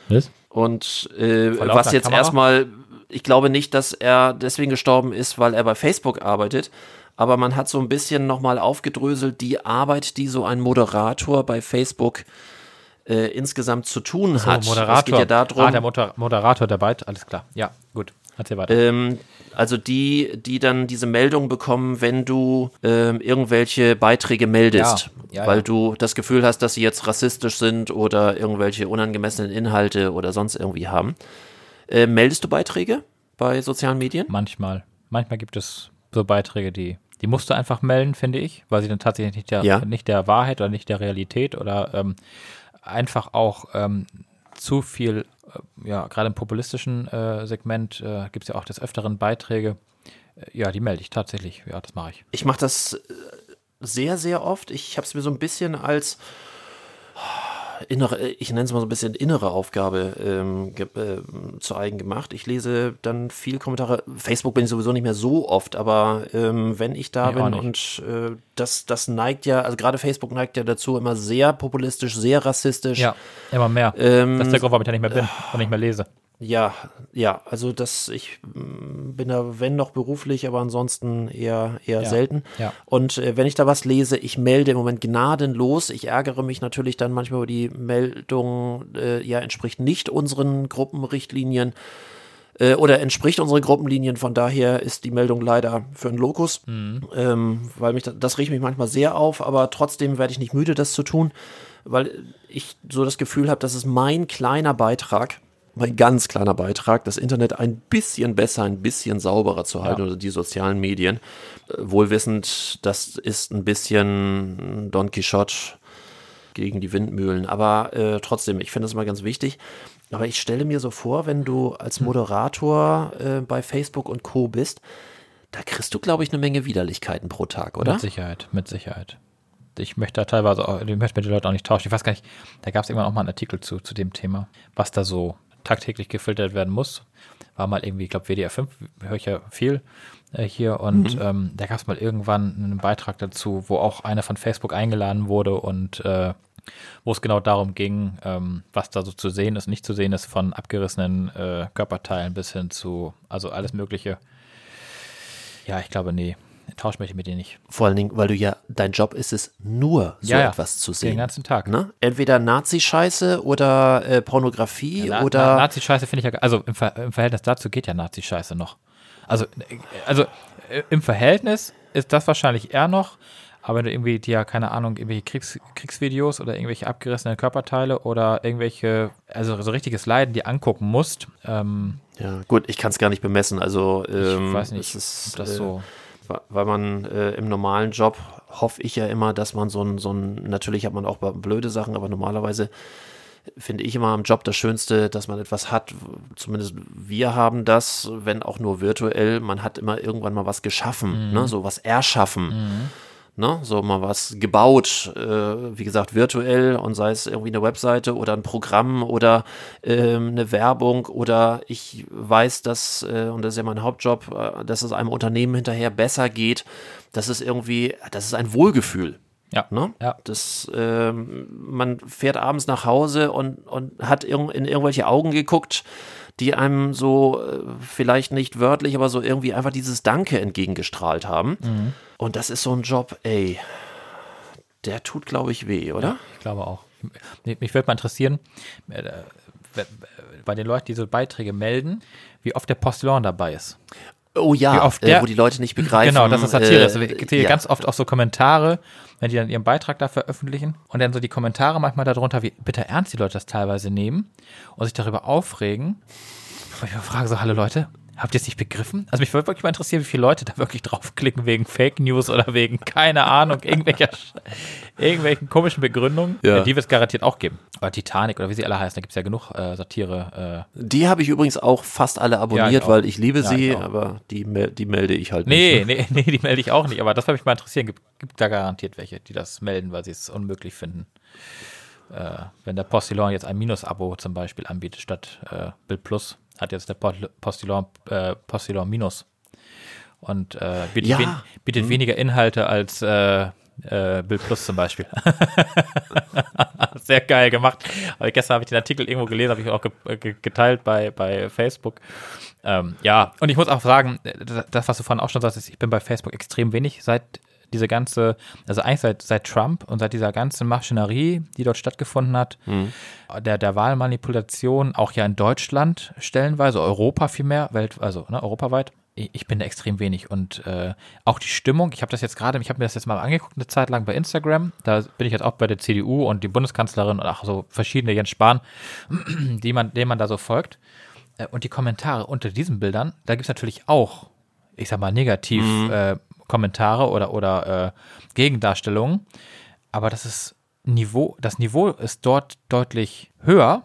Was? Und äh, was jetzt Kamera? erstmal, ich glaube nicht, dass er deswegen gestorben ist, weil er bei Facebook arbeitet. Aber man hat so ein bisschen nochmal aufgedröselt, die Arbeit, die so ein Moderator bei Facebook äh, insgesamt zu tun hat. Moderator. Es geht ja darum, ah, der Moder Moderator der Byte, alles klar. Ja, gut. Erzähl weiter. ähm, also die, die dann diese Meldung bekommen, wenn du ähm, irgendwelche Beiträge meldest, Ja, ja, weil ja. du das Gefühl hast, dass sie jetzt rassistisch sind oder irgendwelche unangemessenen Inhalte oder sonst irgendwie haben. Äh, meldest du Beiträge bei sozialen Medien? Manchmal. Manchmal gibt es so Beiträge, die, die musst du einfach melden, finde ich, weil sie dann tatsächlich nicht der, Ja. nicht der Wahrheit oder nicht der Realität oder ähm, einfach auch ähm, zu viel, äh, ja, gerade im populistischen äh, Segment äh, gibt es ja auch des Öfteren Beiträge. Äh, ja, die melde ich tatsächlich. Ja, das mache ich. Ich mache das äh, sehr, sehr oft. Ich habe es mir so ein bisschen als innere, ich nenne es mal so ein bisschen innere Aufgabe ähm, ge äh, zu eigen gemacht. Ich lese dann viel Kommentare. Facebook bin ich sowieso nicht mehr so oft, aber ähm, wenn ich da Ich bin und äh, das, das neigt ja, also gerade Facebook neigt ja dazu, immer sehr populistisch, sehr rassistisch. Ja, immer mehr. Ähm, das ist der Grund, warum ich da nicht mehr bin und nicht mehr lese. Ja, ja, also das, ich mm, bin da, wenn noch beruflich, aber ansonsten eher, eher Ja, selten. ja. Und äh, wenn ich da was lese, ich melde im Moment gnadenlos. Ich ärgere mich natürlich dann manchmal über die Meldung, äh, ja, entspricht nicht unseren Gruppenrichtlinien äh, oder entspricht unseren Gruppenlinien. Von daher ist die Meldung leider für einen Lokus, ähm, weil mich das, das riecht mich manchmal sehr auf, aber trotzdem werde ich nicht müde, das zu tun, weil ich so das Gefühl habe, das ist mein kleiner Beitrag, mein ganz kleiner Beitrag, das Internet ein bisschen besser, ein bisschen sauberer zu halten Ja. oder die sozialen Medien. Äh, Wohlwissend, das ist ein bisschen Don Quixote gegen die Windmühlen. Aber äh, trotzdem, ich finde das immer ganz wichtig. Aber ich stelle mir so vor, wenn du als Moderator äh, bei Facebook und Co. bist, da kriegst du, glaube ich, eine Menge Widerlichkeiten pro Tag, oder? Mit Sicherheit, mit Sicherheit. Ich möchte da teilweise auch, ich möchte mit den Leuten auch nicht tauschen. Ich weiß gar nicht, da gab es irgendwann auch mal einen Artikel zu, zu dem Thema, was da so tagtäglich gefiltert werden muss. War mal irgendwie, ich glaube, WDR 5, höre ich ja viel äh, hier. Und ähm, da gab es mal irgendwann einen Beitrag dazu, wo auch einer von Facebook eingeladen wurde und äh, wo es genau darum ging, ähm, was da so zu sehen ist, nicht zu sehen ist, von abgerissenen äh, Körperteilen bis hin zu, also alles Mögliche. Ja, ich glaube, nee. Tauschen möchte ich mit dir nicht. Vor allen Dingen, weil du ja, dein Job ist es, nur so Ja, ja. etwas zu Den sehen. ganzen Tag. Ne? Entweder Nazi-Scheiße oder äh, Pornografie Na, oder. Na, Nazi-Scheiße finde ich ja, also im, Ver im Verhältnis dazu geht ja Nazi-Scheiße noch. Also, äh, also äh, im Verhältnis ist das wahrscheinlich eher noch, aber wenn du irgendwie dir, keine Ahnung, irgendwelche Kriegs Kriegsvideos oder irgendwelche abgerissenen Körperteile oder irgendwelche, also so richtiges Leiden dir angucken musst, ähm, ja, gut, ich kann es gar nicht bemessen. Also, ich ähm, weiß nicht, ist, ob das äh, so. Weil man äh, im normalen Job hoffe ich ja immer, dass man so ein, so ein, natürlich hat man auch blöde Sachen, aber normalerweise finde ich immer am Job das Schönste, dass man etwas hat, zumindest wir haben das, wenn auch nur virtuell, man hat immer irgendwann mal was geschaffen, ne? so was erschaffen. Ne, so mal was gebaut, äh, wie gesagt, virtuell und sei es irgendwie eine Webseite oder ein Programm oder ähm, eine Werbung oder ich weiß, dass, äh, und das ist ja mein Hauptjob, äh, dass es einem Unternehmen hinterher besser geht. Das ist irgendwie, das ist ein Wohlgefühl. Ja. Ne? Ja. Das, ähm, man fährt abends nach Hause und, und hat irg in irgendwelche Augen geguckt, die einem so äh, vielleicht nicht wörtlich, aber so irgendwie einfach dieses Danke entgegengestrahlt haben. Mhm. Und das ist so ein Job, ey, der tut, glaube ich, weh, oder? Ich glaube auch. Mich, würde mal interessieren, äh, bei den Leuten, die so Beiträge melden, wie oft der Postillon dabei ist. Oh ja, oft äh, der- wo die Leute nicht begreifen. Genau, das ist Satire. äh, Also, ich sehe ja. ganz oft auch so Kommentare, wenn die dann ihren Beitrag da veröffentlichen und dann so die Kommentare manchmal darunter, wie bitter ernst die Leute das teilweise nehmen und sich darüber aufregen. Und ich frage so, hallo Leute, habt ihr es nicht begriffen? Also mich würde wirklich mal interessieren, wie viele Leute da wirklich draufklicken wegen Fake News oder wegen, keine Ahnung, irgendwelcher, irgendwelchen komischen Begründungen. Ja. Die wird es garantiert auch geben. Oder Titanic oder wie sie alle heißen, da gibt es ja genug äh, Satire. Äh, Die habe ich übrigens auch fast alle Ja, abonniert, ich auch. weil ich liebe Ja, sie, ich aber die, die melde ich halt Nee, nicht. nee, nee, die melde ich auch nicht. Aber das würde mich mal interessieren. Gibt, gibt da garantiert welche, die das melden, weil sie es unmöglich finden. Äh, wenn der Postillon jetzt ein Minus-Abo zum Beispiel anbietet statt äh, Bild Plus, hat jetzt der Postillon, äh, Postillon Minus. Und äh, bietet, Ja. wen, bietet weniger Inhalte als äh, äh, Bild Plus zum Beispiel. Sehr geil gemacht. Aber gestern habe ich den Artikel irgendwo gelesen, habe ich auch ge ge geteilt bei, bei Facebook. Ähm, ja, und ich muss auch sagen, das, das, was du vorhin auch schon sagst, ist, ich bin bei Facebook extrem wenig seit diese ganze, also eigentlich seit, seit Trump und seit dieser ganzen Maschinerie, die dort stattgefunden hat, der, der Wahlmanipulation, auch ja in Deutschland stellenweise, Europa vielmehr, Welt, also ne, europaweit. Ich bin da extrem wenig und äh, auch die Stimmung, ich habe das jetzt gerade, ich habe mir das jetzt mal angeguckt, eine Zeit lang bei Instagram, da bin ich jetzt auch bei der CDU und die Bundeskanzlerin und auch so verschiedene Jens Spahn, die man, denen man da so folgt. Äh, Und die Kommentare unter diesen Bildern, da gibt es natürlich auch, ich sag mal, negativ äh, Kommentare oder, oder äh, Gegendarstellungen. Aber das ist Niveau, das Niveau ist dort deutlich höher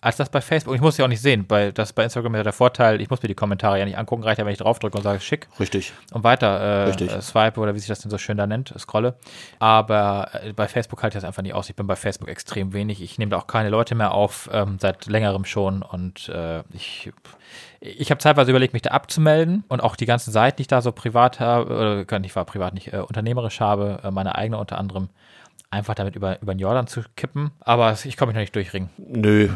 als das bei Facebook. Ich muss ja auch nicht sehen, bei, das bei Instagram ist ja der Vorteil, ich muss mir die Kommentare ja nicht angucken, reicht ja, wenn ich draufdrücke und sage schick Richtig. und weiter äh, Richtig. swipe oder wie sich das denn so schön da nennt, scrolle. Aber äh, bei Facebook halte ich das einfach nicht aus. Ich bin bei Facebook extrem wenig. Ich nehme da auch keine Leute mehr auf, ähm, seit längerem schon. Und äh, ich, ich habe zeitweise überlegt, mich da abzumelden und auch die ganzen Seiten, die ich da so privat habe, oder nicht war privat nicht, äh, unternehmerisch habe, äh, meine eigene unter anderem, einfach damit über, über den Jordan zu kippen. Aber ich komme mich noch nicht durchringen. Nö,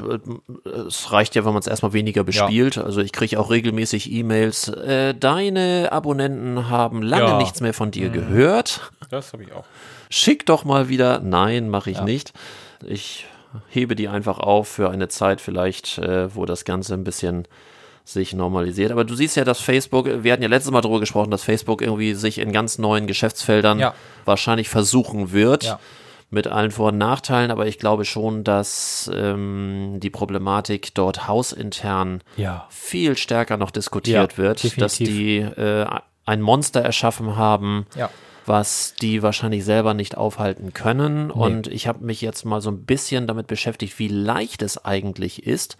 äh, es reicht ja, wenn man es erstmal weniger bespielt. Also ich kriege auch regelmäßig E-Mails. Äh, deine Abonnenten haben lange Ja. nichts mehr von dir gehört. Das habe ich auch. Schick doch mal wieder. Nein, mache ich nicht. Ich hebe die einfach auf für eine Zeit vielleicht, äh, wo das Ganze ein bisschen sich normalisiert. Aber du siehst ja, dass Facebook, wir hatten ja letztes Mal darüber gesprochen, dass Facebook irgendwie sich in ganz neuen Geschäftsfeldern Ja. wahrscheinlich versuchen wird. Ja. Mit allen Vor- und Nachteilen, aber ich glaube schon, dass ähm, die Problematik dort hausintern Ja. viel stärker noch diskutiert Ja, wird, dass definitiv. die äh, ein Monster erschaffen haben, Ja. was die wahrscheinlich selber nicht aufhalten können. Und ich habe mich jetzt mal so ein bisschen damit beschäftigt, wie leicht es eigentlich ist,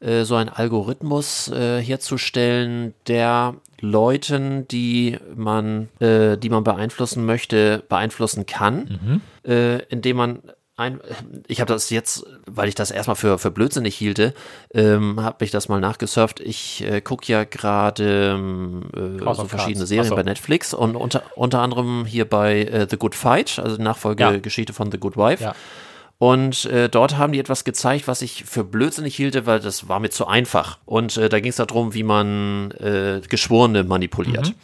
äh, so einen Algorithmus äh, herzustellen, der Leuten, die man, äh, die man beeinflussen möchte, beeinflussen kann, äh, indem man ein, ich habe das jetzt, weil ich das erstmal für, für blödsinnig hielte, ähm, habe ich das mal nachgesurft. Ich äh, gucke ja gerade ähm, äh, so verschiedene Cards. Serien so. bei Netflix und unter, unter anderem hier bei äh, The Good Fight, also Nachfolgegeschichte von The Good Wife. Ja. Und äh, dort haben die etwas gezeigt, was ich für blödsinnig hielte, weil das war mir zu einfach. Und äh, da ging es darum, wie man äh, Geschworene manipuliert.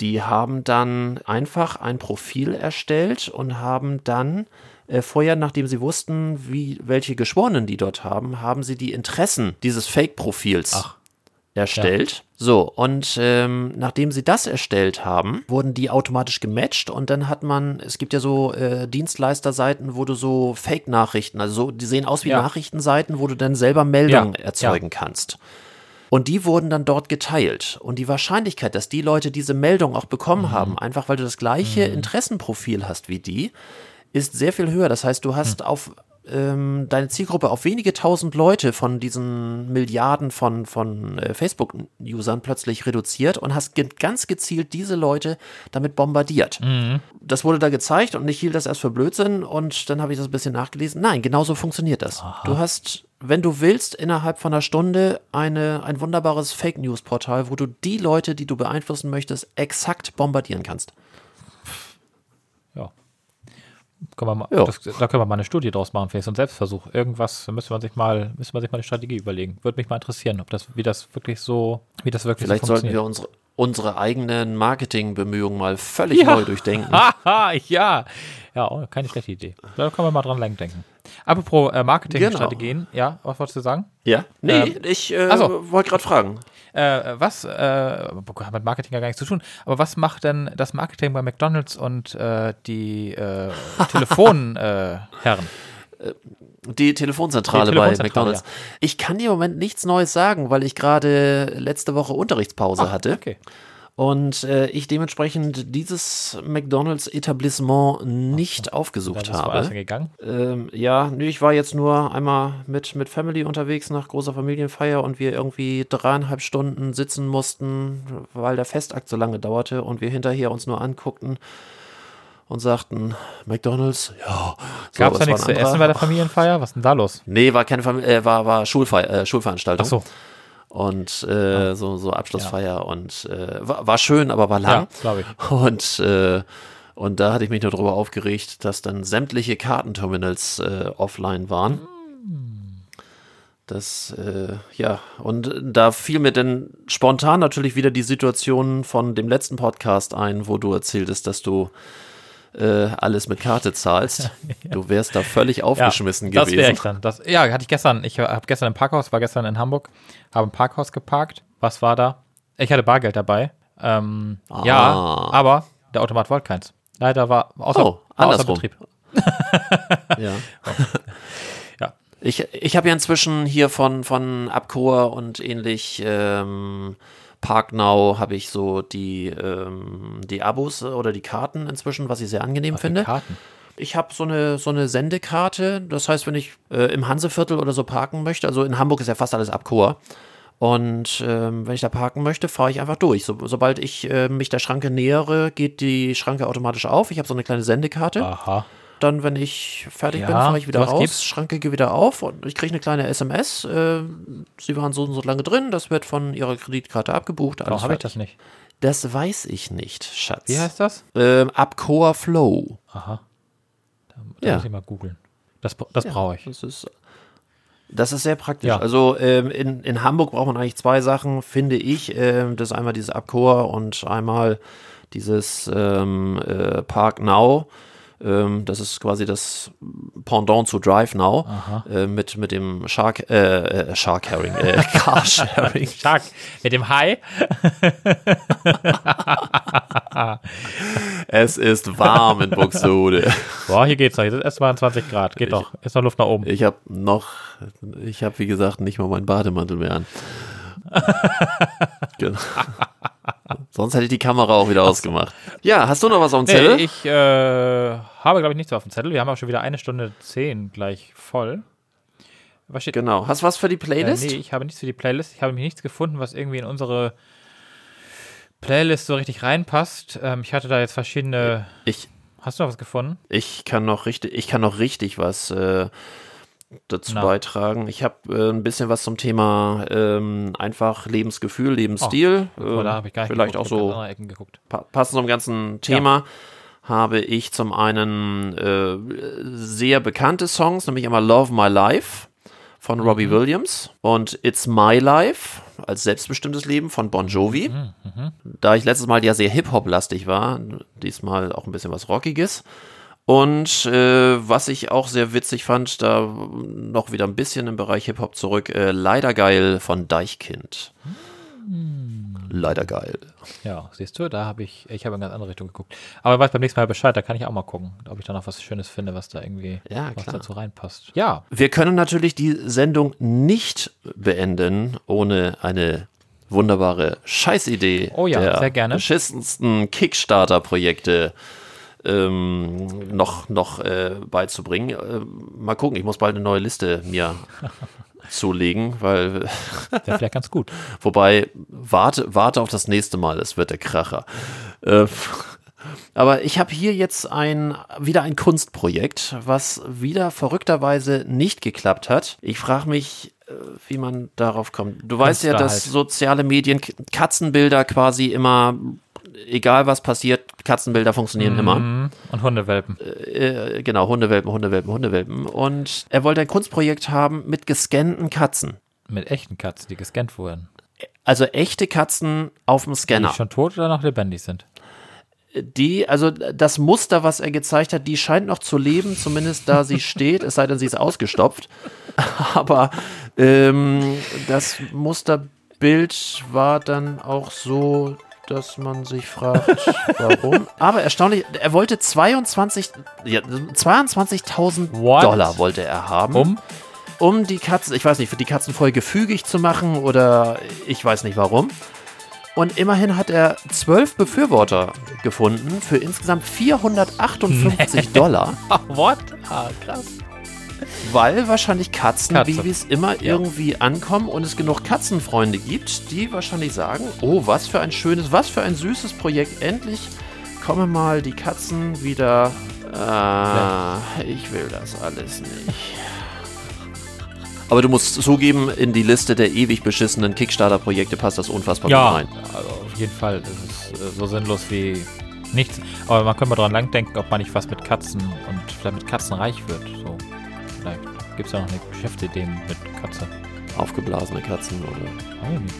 Die haben dann einfach ein Profil erstellt und haben dann äh, vorher, nachdem sie wussten, wie, welche Geschworenen die dort haben, haben sie die Interessen dieses Fake-Profils erstellt. So, und ähm, nachdem sie das erstellt haben, wurden die automatisch gematcht und dann hat man, es gibt ja so äh, Dienstleisterseiten, wo du so Fake-Nachrichten, also so, die sehen aus wie Ja. Nachrichtenseiten, wo du dann selber Meldungen Ja, erzeugen kannst. Und die wurden dann dort geteilt. Und die Wahrscheinlichkeit, dass die Leute diese Meldung auch bekommen haben, einfach weil du das gleiche Interessenprofil hast wie die, ist sehr viel höher. Das heißt, du hast auf ähm, deine Zielgruppe auf wenige tausend Leute von diesen Milliarden von, von äh, Facebook-Usern plötzlich reduziert und hast ge ganz gezielt diese Leute damit bombardiert. Das wurde da gezeigt und ich hielt das erst für Blödsinn und dann habe ich das ein bisschen nachgelesen. Nein, genau so funktioniert das. Du hast, wenn du willst, innerhalb von einer Stunde eine, ein wunderbares Fake-News-Portal, wo du die Leute, die du beeinflussen möchtest, exakt bombardieren kannst. Können wir mal, Ja. das, da können wir mal eine Studie draus machen, vielleicht so ein Selbstversuch. Irgendwas müsste man sich mal, müsste man sich mal eine Strategie überlegen. Würde mich mal interessieren, ob das, wie das wirklich so, wie das wirklich Vielleicht so sollten wir funktioniert. unsere, unsere eigenen Marketingbemühungen mal völlig neu durchdenken. Haha, ja. Ja, oh, keine schlechte Idee. Da können wir mal dran lang denken. Apropos äh, Marketingstrategien, ja, was wolltest du sagen? Ja? Nee, Ähm, ich äh, so. wollte gerade fragen. Äh, was, äh, hat mit Marketing ja gar nichts zu tun, aber was macht denn das Marketing bei McDonalds und äh, die äh, Telefonherren? Äh? Die Telefonzentrale, Die bei Telefonzentrale, McDonalds. Ich kann dir im Moment nichts Neues sagen, weil ich gerade letzte Woche Unterrichtspause hatte. okay. Und äh, ich dementsprechend dieses McDonalds-Etablissement nicht Dann aufgesucht woanders habe. gegangen. Ähm, ja, nö, ich war jetzt nur einmal mit, mit Family unterwegs nach großer Familienfeier und wir irgendwie dreieinhalb Stunden sitzen mussten, weil der Festakt so lange dauerte und wir hinterher uns nur anguckten und sagten, McDonalds, ja. So, Gab es da nichts zu essen bei der Familienfeier? Was ist denn da los? Nee, war keine Familie, äh, war, war Schulfeier, äh, Schulveranstaltung. Ach so, Und äh, so, so Abschlussfeier und äh, war, war schön, aber war lang. ja, glaube ich. Und, äh, und da hatte ich mich nur darüber aufgeregt, dass dann sämtliche Kartenterminals äh, offline waren. Das, äh, ja, und da fiel mir dann spontan natürlich wieder die Situation von dem letzten Podcast ein, wo du erzähltest, dass du äh, alles mit Karte zahlst. Du wärst da völlig aufgeschmissen das gewesen. wäre ich dann. Das, ja, hatte ich gestern. Ich habe gestern im Parkhaus, war gestern in Hamburg, habe im Parkhaus geparkt. Was war da? Ich hatte Bargeld dabei. Ähm, Ja, Ah. aber der Automat wollte keins. Leider war außer, Oh, außer. Betrieb. Ja. Ja. Ich, ich habe ja inzwischen hier von, von Abcor und ähnlich ähm, Parknow habe ich so die, ähm, die Abos oder die Karten inzwischen, was ich sehr angenehm finde. Karten. Ich habe so eine, so eine Sendekarte. Das heißt, wenn ich äh, im Hanseviertel oder so parken möchte, also in Hamburg ist ja fast alles Abcor. Und ähm, wenn ich da parken möchte, fahre ich einfach durch. So, sobald ich äh, mich der Schranke nähere, geht die Schranke automatisch auf. Ich habe so eine kleine Sendekarte. Aha. Dann, wenn ich fertig Ja, bin, fahre ich wieder raus, gibt's. Schranke geht wieder auf und ich kriege eine kleine SMS. Äh, Sie waren so und so lange drin, das wird von Ihrer Kreditkarte abgebucht. Warum habe ich das nicht? Das weiß ich nicht, Schatz. Wie heißt das? Ähm, Abcoa Flow. Aha. Da, da Ja. muss ich mal googeln. Das, das brauche ich. Das ist, das ist sehr praktisch. Ja. Also ähm, in, in Hamburg braucht man eigentlich zwei Sachen, finde ich. Ähm, das ist einmal dieses Abcoa und einmal dieses ähm, äh, Park Now. Ähm, das ist quasi das Pendant zu Drive Now äh, mit, mit dem Shark, äh, äh, Shark Herring, äh, Carsharing. Stark. Mit dem Hai. es ist warm in Buxtehude. Boah, hier geht's noch. Hier ist erst mal 20 Grad. Geht doch. Ist noch Luft nach oben. Ich habe noch, ich habe wie gesagt nicht mal meinen Bademantel mehr an. genau. Sonst hätte ich die Kamera auch wieder ausgemacht. Ja, hast du noch was auf dem Zettel? Nee, ich äh, habe, glaube ich, nichts auf dem Zettel. Wir haben auch schon wieder eine Stunde zehn gleich voll. Was steht? genau. Hast du was für die Äh, Playlist? nee, ich habe nichts für die Playlist. Ich habe nämlich nichts gefunden, was irgendwie in unsere Playlist so richtig reinpasst. Ähm, ich hatte da jetzt verschiedene. Ich, Hast du noch was gefunden? ich kann noch richtig, ich kann noch richtig was äh, dazu Na. beitragen. Ich habe äh, ein bisschen was zum Thema ähm, einfach Lebensgefühl, Lebensstil. Oh, da habe ich gar nicht vielleicht geguckt. auch so Ecken geguckt. pa passend zum ganzen Thema habe ich zum einen äh, sehr bekannte Songs, nämlich einmal Love My Life von Robbie Williams und It's My Life als selbstbestimmtes Leben von Bon Jovi. Da ich letztes Mal ja sehr Hip-Hop-lastig war, diesmal auch ein bisschen was Rockiges. Und äh, was ich auch sehr witzig fand, da noch wieder ein bisschen im Bereich Hip-Hop zurück, äh, Leider geil von Deichkind. Leider geil. Ja, siehst du, da habe ich, ich habe in eine ganz andere Richtung geguckt. Aber weiß beim nächsten Mal Bescheid, da kann ich auch mal gucken, ob ich da noch was Schönes finde, was da irgendwie Ja, was dazu reinpasst. Ja, Wir können natürlich die Sendung nicht beenden ohne eine wunderbare Scheißidee Oh ja, der sehr gerne. beschissensten Kickstarter-Projekte ähm, noch, noch äh, beizubringen. Äh, mal gucken, ich muss bald eine neue Liste mir zulegen, weil wäre vielleicht ganz gut. Wobei, warte, warte auf das nächste Mal, es wird der Kracher. Äh, aber ich habe hier jetzt ein, wieder ein Kunstprojekt, was wieder verrückterweise nicht geklappt hat. Ich frage mich, äh, wie man darauf kommt. Du weißt ja, dass halt. soziale Medien Katzenbilder quasi immer, egal was passiert, Katzenbilder funktionieren immer. Mhm. Und Hundewelpen. Äh, genau, Hundewelpen, Hundewelpen, Hundewelpen. Und er wollte ein Kunstprojekt haben mit gescannten Katzen. Mit echten Katzen, die gescannt wurden. Also echte Katzen auf dem Scanner. Die schon tot oder noch lebendig sind. die, also das Muster, was er gezeigt hat, die scheint noch zu leben, zumindest da sie steht, es sei denn, sie ist ausgestopft. Aber ähm, das Musterbild war dann auch so, dass man sich fragt, warum. Aber erstaunlich, er wollte 22, ja, 22.000 What? Dollar wollte er haben Um? um die Katzen, ich weiß nicht, für die Katzen voll gefügig zu machen oder ich weiß nicht warum. Und immerhin hat er zwölf Befürworter gefunden für insgesamt 458 Dollar, What? Ah, krass. Weil wahrscheinlich Katzenbabys Katze. immer Ja. irgendwie ankommen und es genug Katzenfreunde gibt, die wahrscheinlich sagen, oh, was für ein schönes, was für ein süßes Projekt. Endlich kommen mal die Katzen wieder. Äh, ich will das alles nicht. Aber du musst zugeben, in die Liste der ewig beschissenen Kickstarter-Projekte passt das unfassbar Ja, gut rein. also auf jeden Fall. Das ist äh, so sinnlos wie nichts. Aber man könnte mal dran langdenken, ob man nicht was mit Katzen und vielleicht mit Katzen reich wird. So. Vielleicht gibt es ja noch eine Geschäftsidee mit Katze. Aufgeblasene Katzen oder nicht.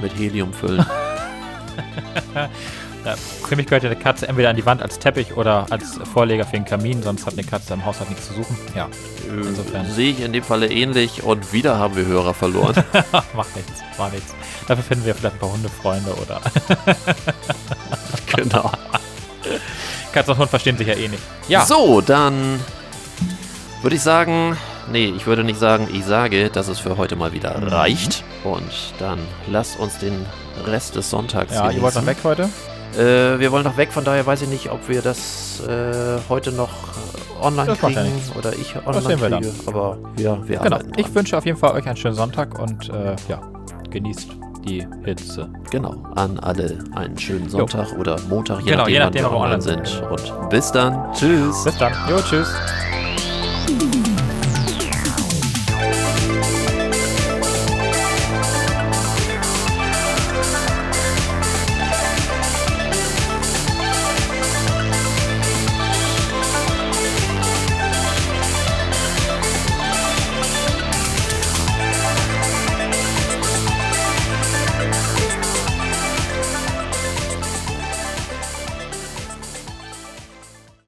mit Helium füllen. Ja, für mich gehört ja eine Katze entweder an die Wand als Teppich oder als Vorleger für den Kamin, sonst hat eine Katze im Haushalt nichts zu suchen. Ja, insofern. Sehe ich in dem Falle ähnlich und wieder haben wir Hörer verloren. macht nichts, macht nichts. Dafür finden wir vielleicht ein paar Hundefreunde oder genau. Katze und Hund verstehen sich ja eh nicht. Ja, So, dann würde ich sagen, nee, ich würde nicht sagen, ich sage, dass es für heute mal wieder Mhm. reicht. Und dann lasst uns den Rest des Sonntags ja ihr wollt noch weg heute? Äh, wir wollen noch weg, von daher weiß ich nicht, ob wir das äh, heute noch online Das ja kriegen nichts. oder ich online sehen wir dann. kriege. Aber ja, wir Genau. arbeiten Ich wünsche auf jeden Fall euch einen schönen Sonntag und äh, ja, genießt die Hitze. Genau, an alle einen schönen Sonntag oder Montag, je Genau, je nachdem, nachdem, wann wir online sind. Und bis dann. Tschüss. Bis dann. Jo, tschüss. Mm-hmm.